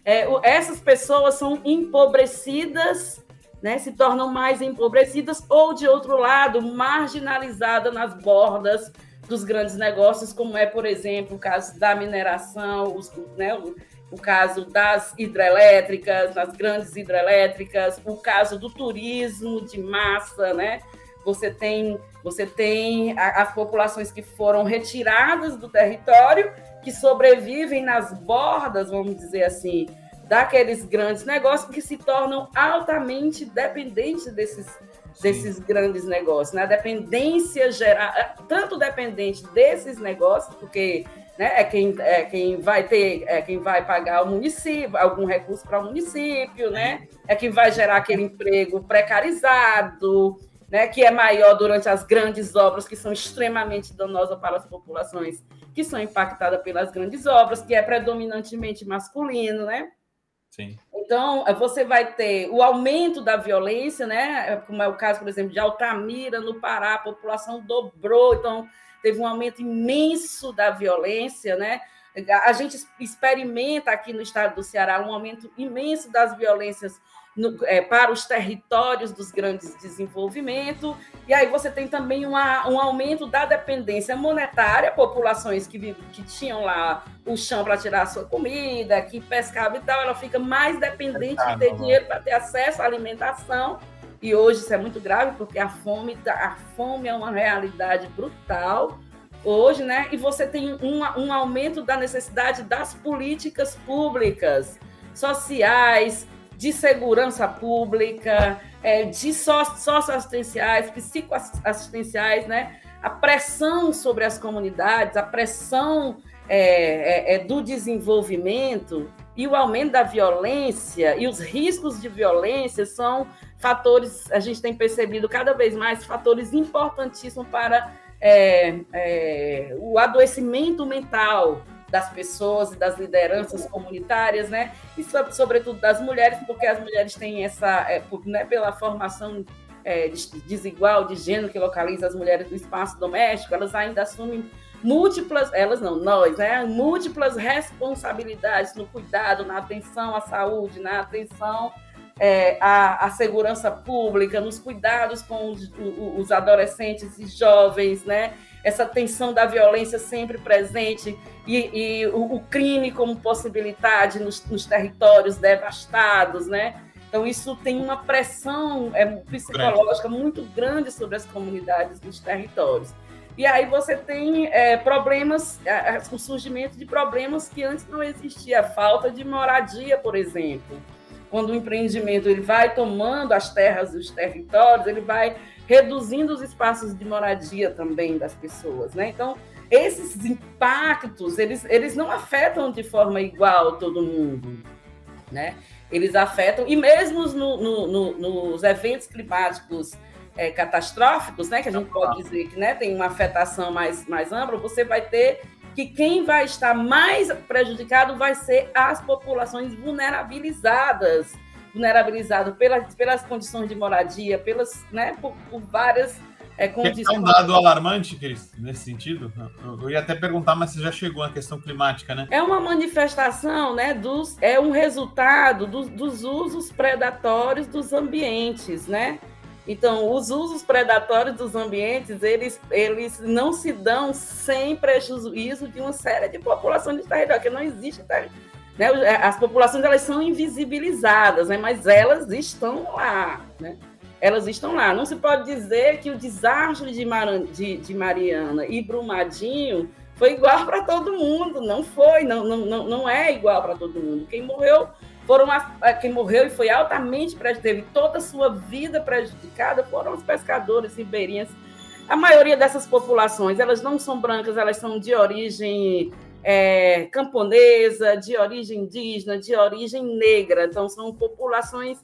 É, essas pessoas são empobrecidas né, se tornam mais empobrecidas ou, de outro lado, marginalizadas nas bordas dos grandes negócios, como é, por exemplo, o caso da mineração, os, né, o, o, caso das hidrelétricas, das grandes hidrelétricas, o caso do turismo de massa, né? Você tem, você tem as populações que foram retiradas do território, que sobrevivem nas bordas, vamos dizer assim, daqueles grandes negócios que se tornam altamente dependentes desses, desses grandes negócios, né? A dependência geral, é, tanto dependente desses negócios, porque né, é, quem, é quem vai ter, é quem vai pagar o município, algum recurso para o município, né? É quem vai gerar aquele emprego precarizado, né? Que é maior durante as grandes obras que são extremamente danosas para as populações que são impactadas pelas grandes obras, que é predominantemente masculino, né? Sim. Então, você vai ter o aumento da violência, né? Como é o caso, por exemplo, de Altamira, no Pará, a população dobrou, então teve um aumento imenso da violência, né? A gente experimenta aqui no estado do Ceará um aumento imenso das violências no, é, para os territórios dos grandes desenvolvimentos. E aí você tem também uma, um aumento da dependência monetária, populações que, que tinham lá o chão para tirar a sua comida, que pescavam e tal, ela fica mais dependente de ter dinheiro para ter acesso à alimentação. E hoje isso é muito grave, porque a fome, tá, a fome é uma realidade brutal hoje, né? E você tem um, um aumento da necessidade das políticas públicas, sociais, de segurança pública, é, de socioassistenciais, psicoassistenciais, né? A pressão sobre as comunidades, a pressão é, é, é, do desenvolvimento e o aumento da violência e os riscos de violência são fatores, a gente tem percebido cada vez mais, fatores importantíssimos para é, é, o adoecimento mental das pessoas e das lideranças comunitárias, né? E sobretudo das mulheres, porque as mulheres têm essa, é, né, pela formação é, desigual de gênero que localiza as mulheres no espaço doméstico, elas ainda assumem múltiplas, elas não, nós, né? Múltiplas responsabilidades no cuidado, na atenção à saúde, na atenção é, à, à, segurança pública, nos cuidados com os, os adolescentes e jovens, né? Essa tensão da violência sempre presente e, e o, o, crime como possibilidade nos, nos, territórios devastados, né? Então isso tem uma pressão é, psicológica muito grande sobre as comunidades dos territórios. E aí você tem é, problemas, é, o surgimento de problemas que antes não existia, falta de moradia, por exemplo. Quando o empreendimento ele vai tomando as terras e os territórios, ele vai reduzindo os espaços de moradia também das pessoas, né? Então, esses impactos, eles, eles não afetam de forma igual todo mundo, né? Eles afetam, e mesmo no, no, no, nos eventos climáticos é, catastróficos, né, que a gente pode dizer que né, tem uma afetação mais, mais ampla, você vai ter que quem vai estar mais prejudicado vai ser as populações vulnerabilizadas, vulnerabilizado pelas, pelas condições de moradia, pelas, né, por, por várias é, condições. É um dado alarmante, Cris, nesse sentido. Eu, eu ia até perguntar, mas você já chegou na questão climática, né? É uma manifestação, né, dos, é um resultado dos, dos usos predatórios dos ambientes, né? Então, os usos predatórios dos ambientes, eles, eles não se dão sem prejuízo de uma série de populações de território, que não existe território né? É, as populações elas são invisibilizadas, né? mas elas estão lá. Né? Elas estão lá. Não se pode dizer que o desastre de, de, de Mariana e Brumadinho foi igual para todo mundo. Não foi, não, não, não é igual para todo mundo. Quem morreu foram as, é, quem morreu e foi altamente teve toda a sua vida prejudicada foram os pescadores ribeirinhos. A maioria dessas populações, elas não são brancas, elas são de origem é, camponesa, de origem indígena, de origem negra. Então, são populações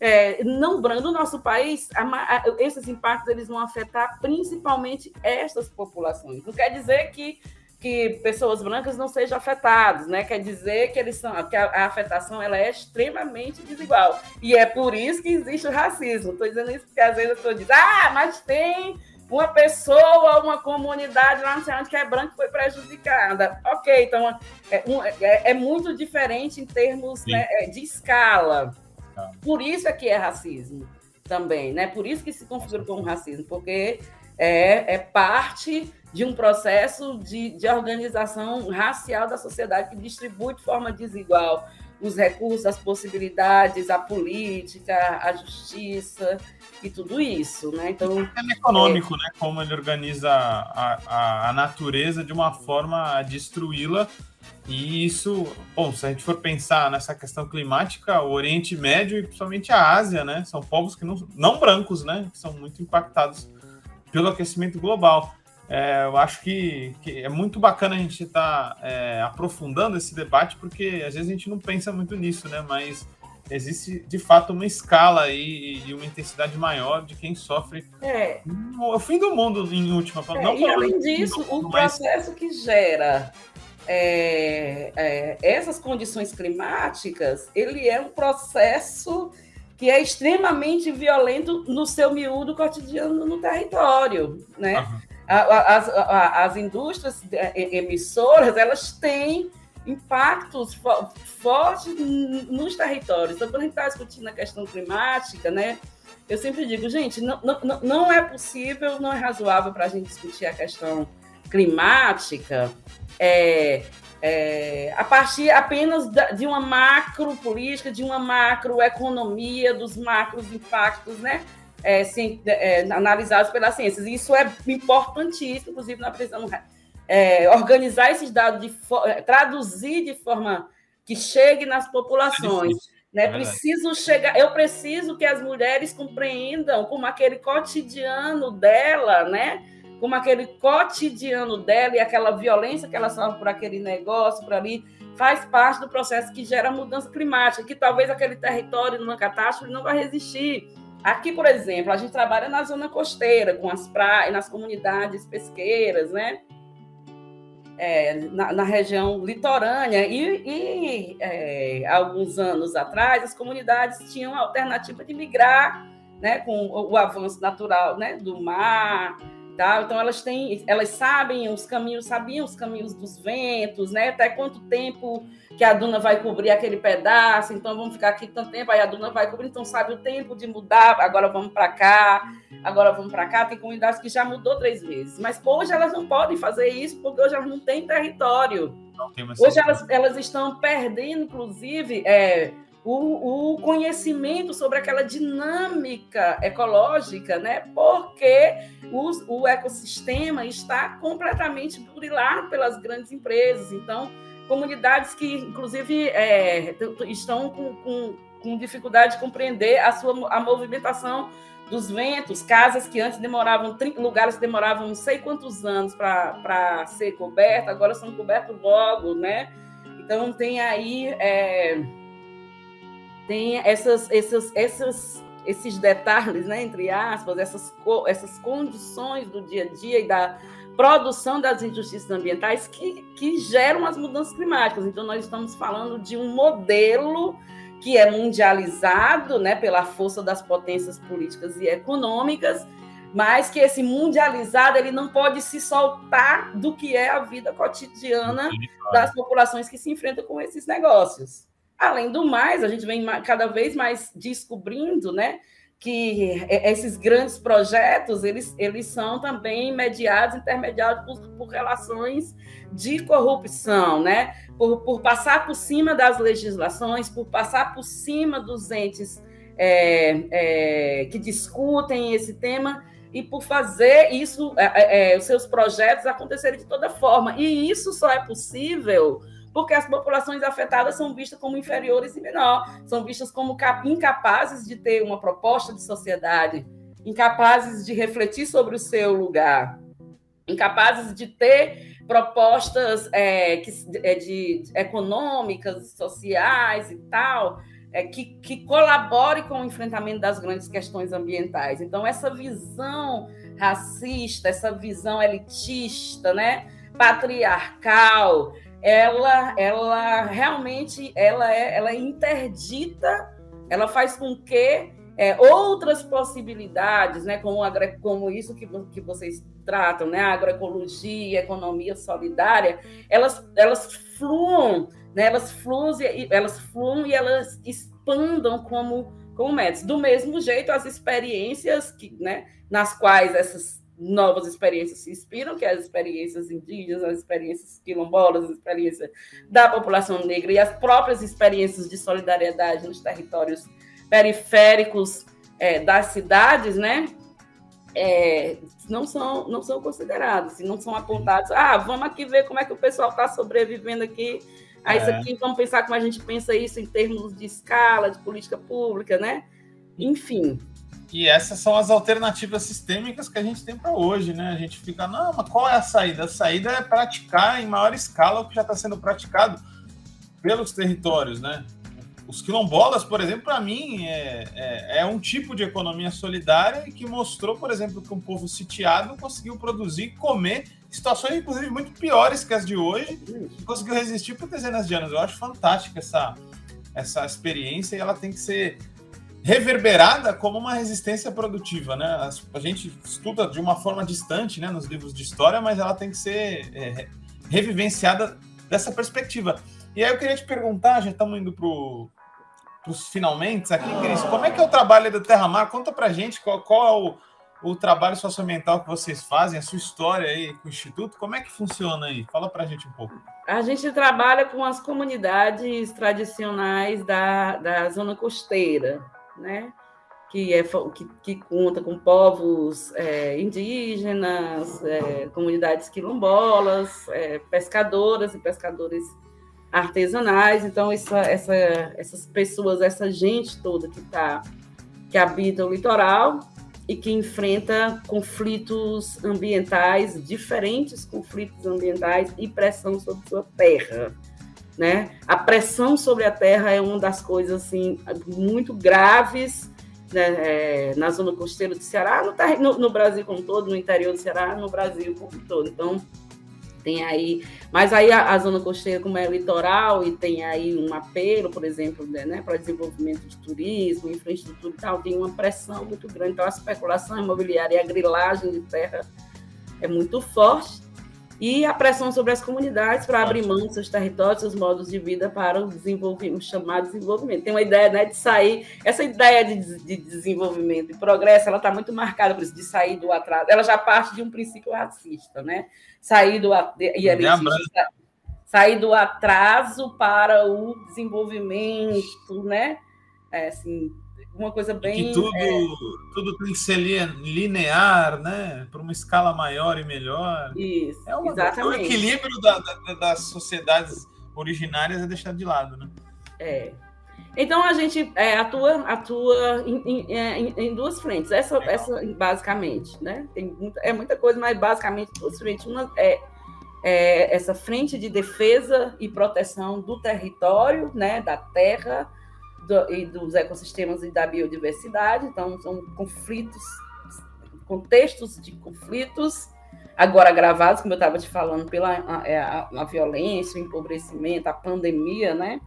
é, não brancas. No nosso país, a, a, esses impactos eles vão afetar principalmente estas populações. Não quer dizer que, que pessoas brancas não sejam afetadas, né? Quer dizer que, eles são, que a, a afetação ela é extremamente desigual. E é por isso que existe o racismo. Estou dizendo isso porque às vezes as pessoas dizem, ah, mas tem uma pessoa, uma comunidade lá no sei onde que é branca foi prejudicada. Ok, então é, é, é muito diferente em termos né, é, de escala. Tá. Por isso é que é racismo também, né? Por isso que se configura como racismo, porque é, é parte de um processo de, de organização racial da sociedade que distribui de forma desigual os recursos, as possibilidades, a política, a justiça e tudo isso, né? Então é econômico, é... né? Como ele organiza a, a, a natureza de uma forma a destruí-la e isso, bom, se a gente for pensar nessa questão climática, o Oriente Médio e principalmente a Ásia, né, são povos que não, não brancos, né, que são muito impactados pelo aquecimento global. É, eu acho que, que, é muito bacana a gente estar tá, é, aprofundando esse debate, porque às vezes a gente não pensa muito nisso, né? Mas existe de fato uma escala aí e uma intensidade maior de quem sofre é. o fim do mundo, em última. É, e além disso, o processo que gera é, é, essas condições climáticas, ele é um processo que é extremamente violento no seu miúdo cotidiano no território, né? Uhum as, as indústrias emissoras elas têm impactos fortes nos territórios. Então, quando a gente está discutindo a questão climática, né, eu sempre digo, gente, não, não, não é possível, não é razoável para a gente discutir a questão climática é, é, a partir apenas de uma macro política, de uma macroeconomia, dos macros impactos, né? É, é, analisados pelas ciências. Isso é importantíssimo, inclusive, nós precisamos é, organizar esses dados, de traduzir de forma que chegue nas populações. É né? preciso chegar, eu preciso que as mulheres compreendam como aquele cotidiano dela, né? Como aquele cotidiano dela e aquela violência que ela sofre por aquele negócio, por ali, faz parte do processo que gera mudança climática, que talvez aquele território numa catástrofe não vai resistir. Aqui, por exemplo, a gente trabalha na zona costeira, com as praias, nas comunidades pesqueiras, né? é, na, na, região litorânea, e, e é, alguns anos atrás as comunidades tinham a alternativa de migrar né, com o, o avanço natural né, do mar. Tá? Então elas têm, elas sabem os caminhos, sabiam os caminhos dos ventos, né? Até quanto tempo que a duna vai cobrir aquele pedaço, então vamos ficar aqui tanto tempo, aí a duna vai cobrir, então sabe o tempo de mudar, agora vamos para cá, agora vamos para cá. Tem comunidades que já mudou três vezes, mas hoje elas não podem fazer isso porque hoje elas não têm território. Tem hoje elas, elas estão perdendo, inclusive, é, o, o, conhecimento sobre aquela dinâmica ecológica, né? Porque o, o ecossistema está completamente burilado pelas grandes empresas. Então, comunidades que, inclusive, é, estão com, com, com, dificuldade de compreender a sua a movimentação dos ventos, casas que antes demoravam, lugares que demoravam não sei quantos anos para ser cobertas, agora são cobertos logo, né? Então, tem aí. É, tem essas, essas, essas, esses detalhes, né, entre aspas, essas, essas condições do dia a dia e da produção das injustiças ambientais que, que geram as mudanças climáticas. Então, nós estamos falando de um modelo que é mundializado né, pela força das potências políticas e econômicas, mas que esse mundializado ele não pode se soltar do que é a vida cotidiana das populações que se enfrentam com esses negócios. Além do mais, a gente vem cada vez mais descobrindo, né, que esses grandes projetos eles, eles são também mediados, intermediados por, por relações de corrupção, né? Por, por, passar por cima das legislações, por passar por cima dos entes é, é, que discutem esse tema e por fazer isso, é, é os seus projetos acontecerem de toda forma. E isso só é possível porque as populações afetadas são vistas como inferiores e menor, são vistas como incapazes de ter uma proposta de sociedade, incapazes de refletir sobre o seu lugar, incapazes de ter propostas é, que, é, de, econômicas, sociais e tal, é, que, que colabore com o enfrentamento das grandes questões ambientais. Então, essa visão racista, essa visão elitista, né, patriarcal, ela, ela realmente ela é, ela é interdita, ela faz com que é, outras possibilidades, né, como, como isso que, que vocês tratam, né, agroecologia, economia solidária, elas, elas fluam, né, elas fluem, elas fluam e elas expandam como, como métodos. Do mesmo jeito, as experiências que, né, nas quais essas novas experiências se inspiram, que é as experiências indígenas, as experiências quilombolas, as experiências da população negra e as próprias experiências de solidariedade nos territórios periféricos é, das cidades, né? É, não são não são considerados, não são apontados. Ah, vamos aqui ver como é que o pessoal está sobrevivendo aqui. Ah, isso é. aqui, vamos pensar como a gente pensa isso em termos de escala, de política pública, né? Enfim, e essas são as alternativas sistêmicas que a gente tem para hoje, né? A gente fica, não, mas qual é a saída? A saída é praticar em maior escala o que já está sendo praticado pelos territórios, né? Os quilombolas, por exemplo, para mim é, é, é, um tipo de economia solidária que mostrou, por exemplo, que um povo sitiado conseguiu produzir comer situações, inclusive, muito piores que as de hoje e conseguiu resistir por dezenas de anos. Eu acho fantástica essa, essa experiência e ela tem que ser reverberada como uma resistência produtiva, né? A gente estuda de uma forma distante, né, nos livros de história, mas ela tem que ser é, revivenciada dessa perspectiva. E aí eu queria te perguntar, já estamos indo para os finalmente aqui, Cris, como é que é o trabalho da Terra Mar? Conta para gente qual, qual é o, o trabalho socioambiental que vocês fazem, a sua história aí com o Instituto, como é que funciona aí? Fala para a gente um pouco. A gente trabalha com as comunidades tradicionais da, da zona costeira, né? que, é, que, que conta com povos é, indígenas, é, comunidades quilombolas, é, pescadoras e pescadores artesanais. Então, essa, essa, essas pessoas, essa gente toda que, tá, que habita o litoral e que enfrenta conflitos ambientais, diferentes conflitos ambientais e pressão sobre sua terra. Né? A pressão sobre a terra é uma das coisas assim, muito graves né, é, na zona costeira do Ceará, no, no, Brasil como todo, no interior do Ceará, no Brasil como todo. Então, tem aí. Mas aí a, a, zona costeira, como é litoral, e tem aí um apelo, por exemplo, né, né para desenvolvimento de turismo, infraestrutura e tal, tem uma pressão muito grande. Então, a especulação imobiliária e a grilagem de terra é muito forte e a pressão sobre as comunidades para abrir mão dos seus territórios, seus modos de vida para o desenvolvimento, chamado desenvolvimento. Tem uma ideia né, de sair, essa ideia de, de desenvolvimento e progresso, ela está muito marcada por isso, de sair do atraso. Ela já parte de um princípio racista, né? Sair do, elitista, sair do atraso para o desenvolvimento, né? É, assim, uma coisa bem. Que tudo, é... tudo tem que ser linear, né? Para uma escala maior e melhor. Isso, é uma, exatamente. O equilíbrio da, da, das sociedades originárias é deixado de lado, né? É. Então a gente é, atua, atua em, em, é, em, duas frentes. Essa, essa basicamente, né? Tem muita, é muita coisa, mas basicamente duas frentes. Uma é, é essa frente de defesa e proteção do território, né? Da terra do, e dos ecossistemas e da biodiversidade. Então, são conflitos, contextos de conflitos, agora agravados, como eu estava te falando, pela a, é, a, a, violência, o empobrecimento, a pandemia, né?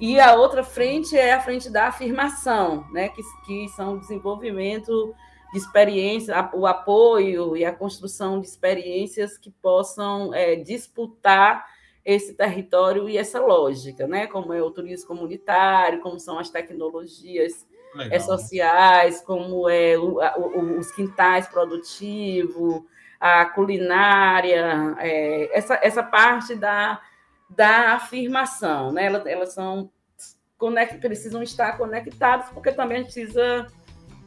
E a outra frente é a frente da afirmação, né? Que, que são o desenvolvimento de experiência, o apoio e a construção de experiências que possam é, disputar esse território e essa lógica, né? Como é o turismo comunitário, como são as tecnologias é, sociais, como é o, o, os quintais produtivos, a culinária, é, essa, essa parte da, da afirmação, né? Elas, elas são conect, precisam estar conectadas, porque também a gente precisa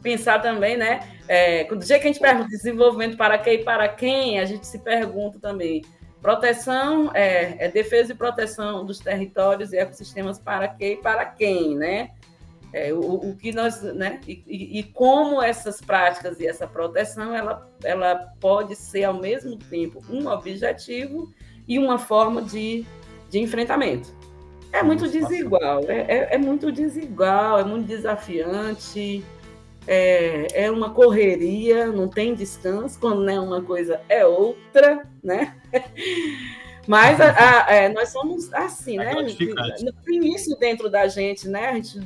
pensar também, né? É, do jeito que a gente pergunta desenvolvimento para quem e para quem, a gente se pergunta também Proteção é, é, defesa e proteção dos territórios e ecossistemas para quem e para quem, né? É, o, o, que nós, né? E, e, e, como essas práticas e essa proteção, ela, ela pode ser ao mesmo tempo um objetivo e uma forma de, de enfrentamento. É muito desigual, é, é, é muito desigual, é muito desafiante é, é uma correria, não tem descanso, quando não é uma coisa é outra, né? <laughs> Mas a, a, é, nós somos assim, é né? Tem isso dentro da gente, né? A gente,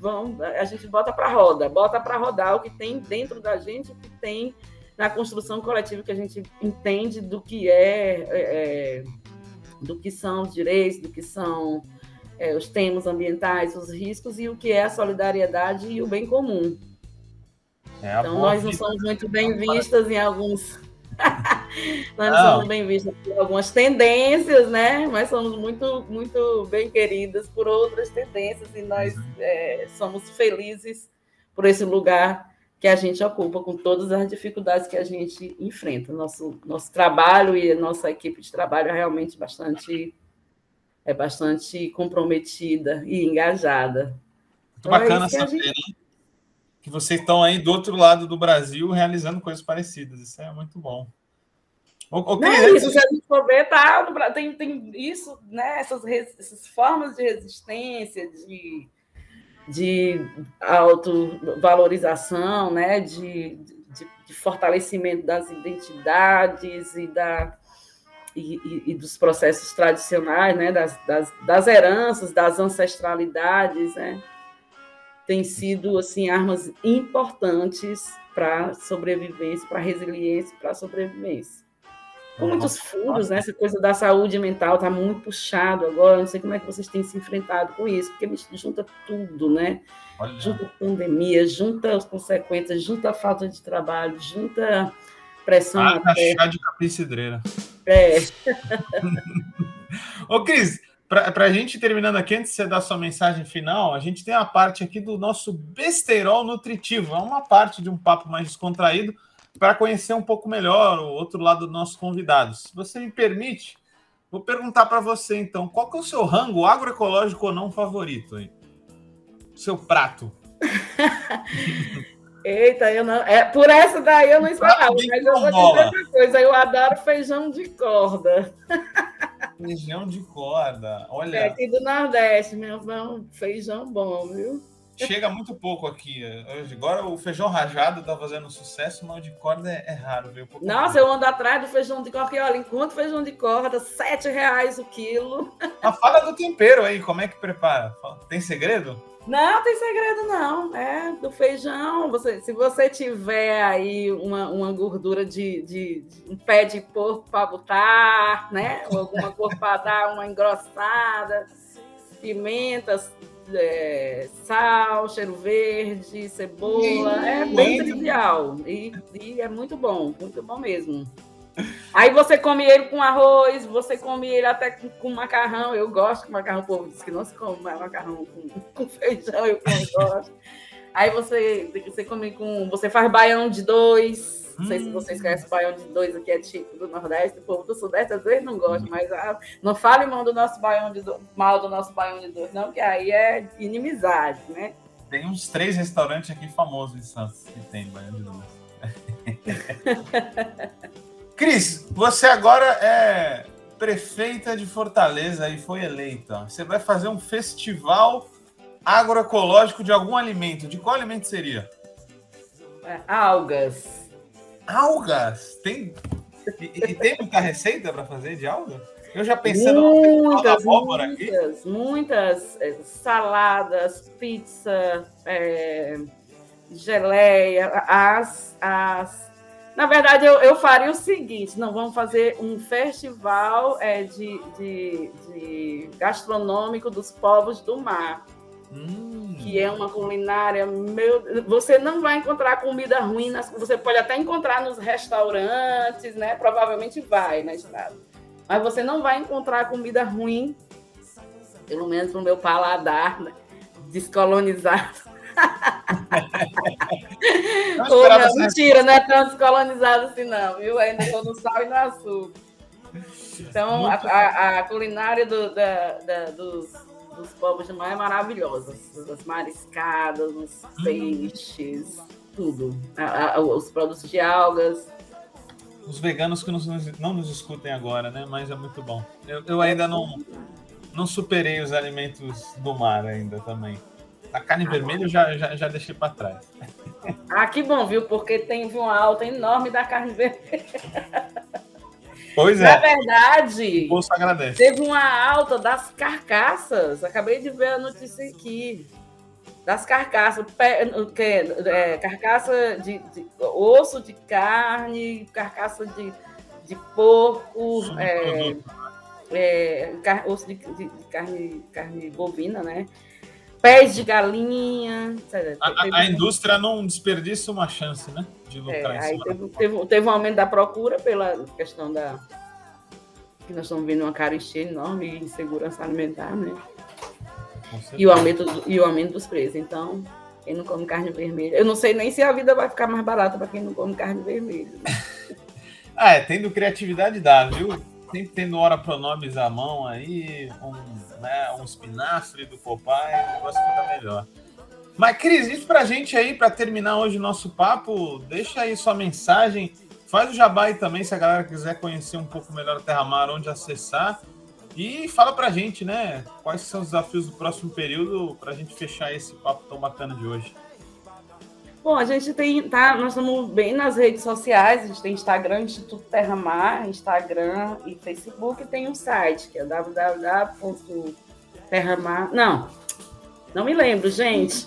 vamos, a gente bota para roda, bota para rodar o que tem dentro da gente, o que tem na construção coletiva que a gente entende do que é, é, é do que são os direitos, do que são é, os temas ambientais, os riscos e o que é a solidariedade e o bem comum. É então, <laughs> nós não somos muito bem vistas em alguns. nós não, não somos bem vistas por algumas tendências, né? Mas somos muito, muito bem queridas por outras tendências e nós uhum. é, somos felizes por esse lugar que a gente ocupa com todas as dificuldades que a gente enfrenta. Nosso, nosso trabalho e nossa equipe de trabalho é realmente bastante é bastante comprometida e engajada. Muito então, bacana é saber, gente... né? Que vocês estão aí do outro lado do Brasil realizando coisas parecidas. Isso é muito bom. O, o Não é isso, se a gente for ver, tá, tem, tem isso, né, essas, essas formas de resistência, de, de autovalorização, né, de, de, de fortalecimento das identidades e, da, e, e, e, dos processos tradicionais, né, das, das, das heranças, das ancestralidades, né, têm sido assim armas importantes para sobrevivência, para resiliência, para sobrevivência. Com muitos furos, né? Essa coisa da saúde mental está muito puxado agora. Não sei como é que vocês têm se enfrentado com isso, porque junta tudo, né? Olha. Junta a pandemia, junta as consequências, junta a falta de trabalho, junta pressão. Ah, chá de capim cidreira. É. <laughs> Ô, Cris, para a gente terminando aqui, antes de você dar sua mensagem final, a gente tem a parte aqui do nosso besteirol nutritivo. É uma parte de um papo mais descontraído para conhecer um pouco melhor o outro lado dos nossos convidados. Se você me permite, vou perguntar para você então, qual que é o seu rango agroecológico ou não favorito? Hein? Seu prato. <laughs> Eita, eu não. É, por essa daí eu não esperava, mas eu vou dizer uma coisa: eu adoro feijão de corda. <laughs> Feijão de corda, olha. É aqui do Nordeste, meu irmão, feijão bom, viu? Chega muito pouco aqui. Agora o feijão rajado tá fazendo sucesso, mas o de corda é, é raro, viu? Nossa, eu ando atrás do feijão de corda. Olha, enquanto feijão de corda, sete reais o quilo. Mas fala do tempero aí, como é que prepara? Tem segredo? Não, tem segredo não. É do feijão. Você, se você tiver aí uma, uma gordura de, de, de um pé de porco para botar, né? Ou alguma cor para dar uma engrossada, pimentas, é, sal, cheiro verde, cebola. É bem trivial. E, e é muito bom, muito bom mesmo. Aí você come ele com arroz, você come ele até com, com macarrão. Eu gosto de macarrão, o povo diz que não se come macarrão com, <laughs> com feijão, eu gosto. Aí você, você come com. Você faz baião de dois. Não sei se vocês conhecem baião de dois, aqui é tipo do Nordeste, o povo do Sudeste às vezes não gosta, mas ah, não fale mal do nosso baião de dois, mal do nosso baião de dois, não, que aí é inimizade, né? Tem uns três restaurantes aqui famosos em Santos que tem baião de dois. <laughs> Cris, você agora é prefeita de Fortaleza e foi eleita. Você vai fazer um festival agroecológico de algum alimento. De qual alimento seria? É, algas. Algas? Tem. E, e tem muita receita para fazer de algas? Eu já pensei muitas, muitas, muitas é, saladas, pizza, é, geleia, as, as na verdade, eu, eu faria o seguinte: não, vamos fazer um festival é, de, de, de gastronômico dos povos do mar. Hum. Que é uma culinária. Meu, você não vai encontrar comida ruim, nas, você pode até encontrar nos restaurantes, né? Provavelmente vai na estrada. Mas você não vai encontrar comida ruim, pelo menos no meu paladar, né? descolonizado Ô, não, mentira, não é tão descolonizado assim, não, viu? Ainda estou no sal e no açúcar. Então, a, a, a, culinária do, da, da, dos, dos povos de mar é maravilhosa. As mariscadas, os peixes, tudo. A, os produtos de algas. Os veganos que nos, não nos escutem agora, né? Mas é muito bom. Eu, eu ainda não, não superei os alimentos do mar ainda também. A carne ah, vermelha eu já, já, já deixei para trás. Ah, que bom, viu? Porque tem uma alta enorme da carne vermelha. Pois é. Na verdade, o bolso agradece. teve uma alta das carcaças. Acabei de ver a notícia aqui. Das carcaças, que, é, carcaça de, de, osso de carne, carcaça de, de porco, é, é, osso de, de, carne, carne bovina, né? Pés de galinha. A, a, indústria não desperdiça uma chance, né? De lucrar é, aí teve, teve, teve, um aumento da procura pela questão da. que nós estamos vendo uma carestia enorme de insegurança alimentar, né? E o, aumento, e o aumento dos preços. Então, quem não come carne vermelha. Eu não sei nem se a vida vai ficar mais barata para quem não come carne vermelha. Né? <laughs> ah, é, tendo criatividade dá, viu? Sempre tendo hora pronomes à mão aí, um né, um espinafre do Popeye, o negócio fica melhor. Mas, Cris, diz pra gente aí, para terminar hoje o nosso papo, deixa aí sua mensagem, faz o jabá aí também, se a galera quiser conhecer um pouco melhor o Terra Mar, onde acessar, e fala pra gente, né, quais são os desafios do próximo período pra gente fechar esse papo tão bacana de hoje. Bom, a gente tem, tá, nós estamos bem nas redes sociais, a gente tem Instagram, Instituto Terra Mar, Instagram e Facebook, e tem um site, que é www.terramar, não, não me lembro, gente.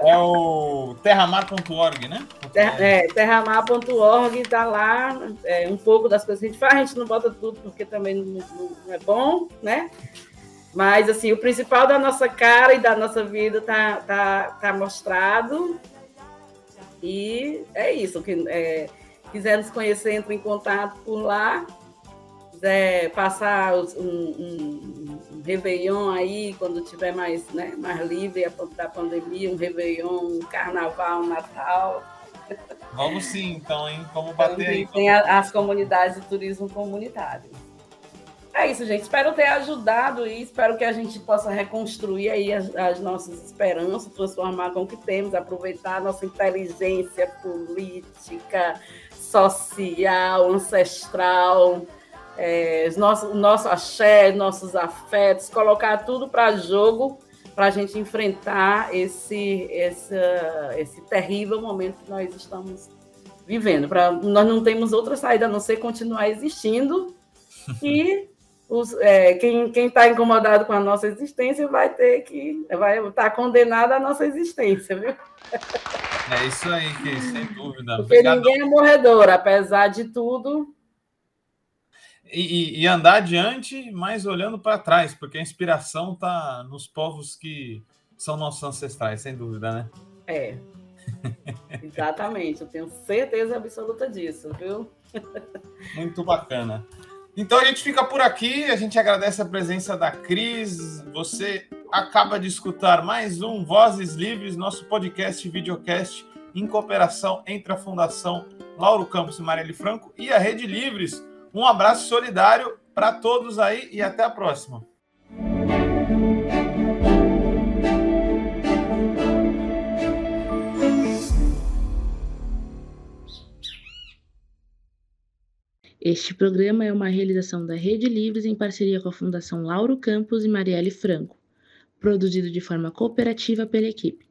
É o terramar.org, né? Terra, é, terramar.org, tá lá é, um pouco das coisas que a gente faz, a gente não bota tudo porque também não, não é bom, né? Mas, assim, o principal da nossa cara e da nossa vida tá, tá, tá mostrado. E é isso. Que, é, quiser nos conhecer, entre em contato por lá. quiser passar um, um, um Réveillon aí, quando tiver mais, né, mais livre da pandemia, um Réveillon, um Carnaval, um Natal. Vamos sim, então, hein? Vamos bater aí. Tem as comunidades de turismo comunitário. É isso, gente. Espero ter ajudado e espero que a gente possa reconstruir aí as, as, nossas esperanças, transformar com o que temos, aproveitar a nossa inteligência política, social, ancestral, é, nosso, o nosso axé, nossos afetos, colocar tudo para jogo para a gente enfrentar esse, esse, esse terrível momento que nós estamos vivendo. Pra, nós não temos outra saída a não ser continuar existindo <laughs> e os, é, quem está incomodado com a nossa existência vai ter que vai estar tá condenado à nossa existência, viu? É isso aí, que sem dúvida. Porque Obrigado. ninguém é morredor, apesar de tudo. E, e andar adiante, mas olhando para trás, porque a inspiração está nos povos que são nossos ancestrais, sem dúvida, né? É. <laughs> Exatamente, eu tenho certeza absoluta disso, viu? Muito bacana. Então a gente fica por aqui, a gente agradece a presença da Cris. Você acaba de escutar mais um Vozes Livres, nosso podcast videocast em cooperação entre a Fundação Lauro Campos e Marielle Franco e a Rede Livres. Um abraço solidário para todos aí e até a próxima. Este programa é uma realização da Rede Livres em parceria com a Fundação Lauro Campos e Marielle Franco, produzido de forma cooperativa pela equipe.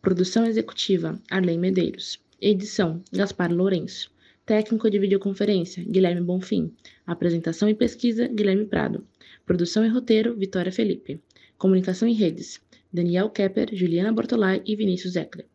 Produção executiva: Arlen Medeiros. Edição: Gaspar Lourenço. Técnico de videoconferência: Guilherme Bonfim. Apresentação e pesquisa: Guilherme Prado. Produção e roteiro: Vitória Felipe. Comunicação e redes: Daniel Kepper, Juliana Bortolai e Vinícius Eckler.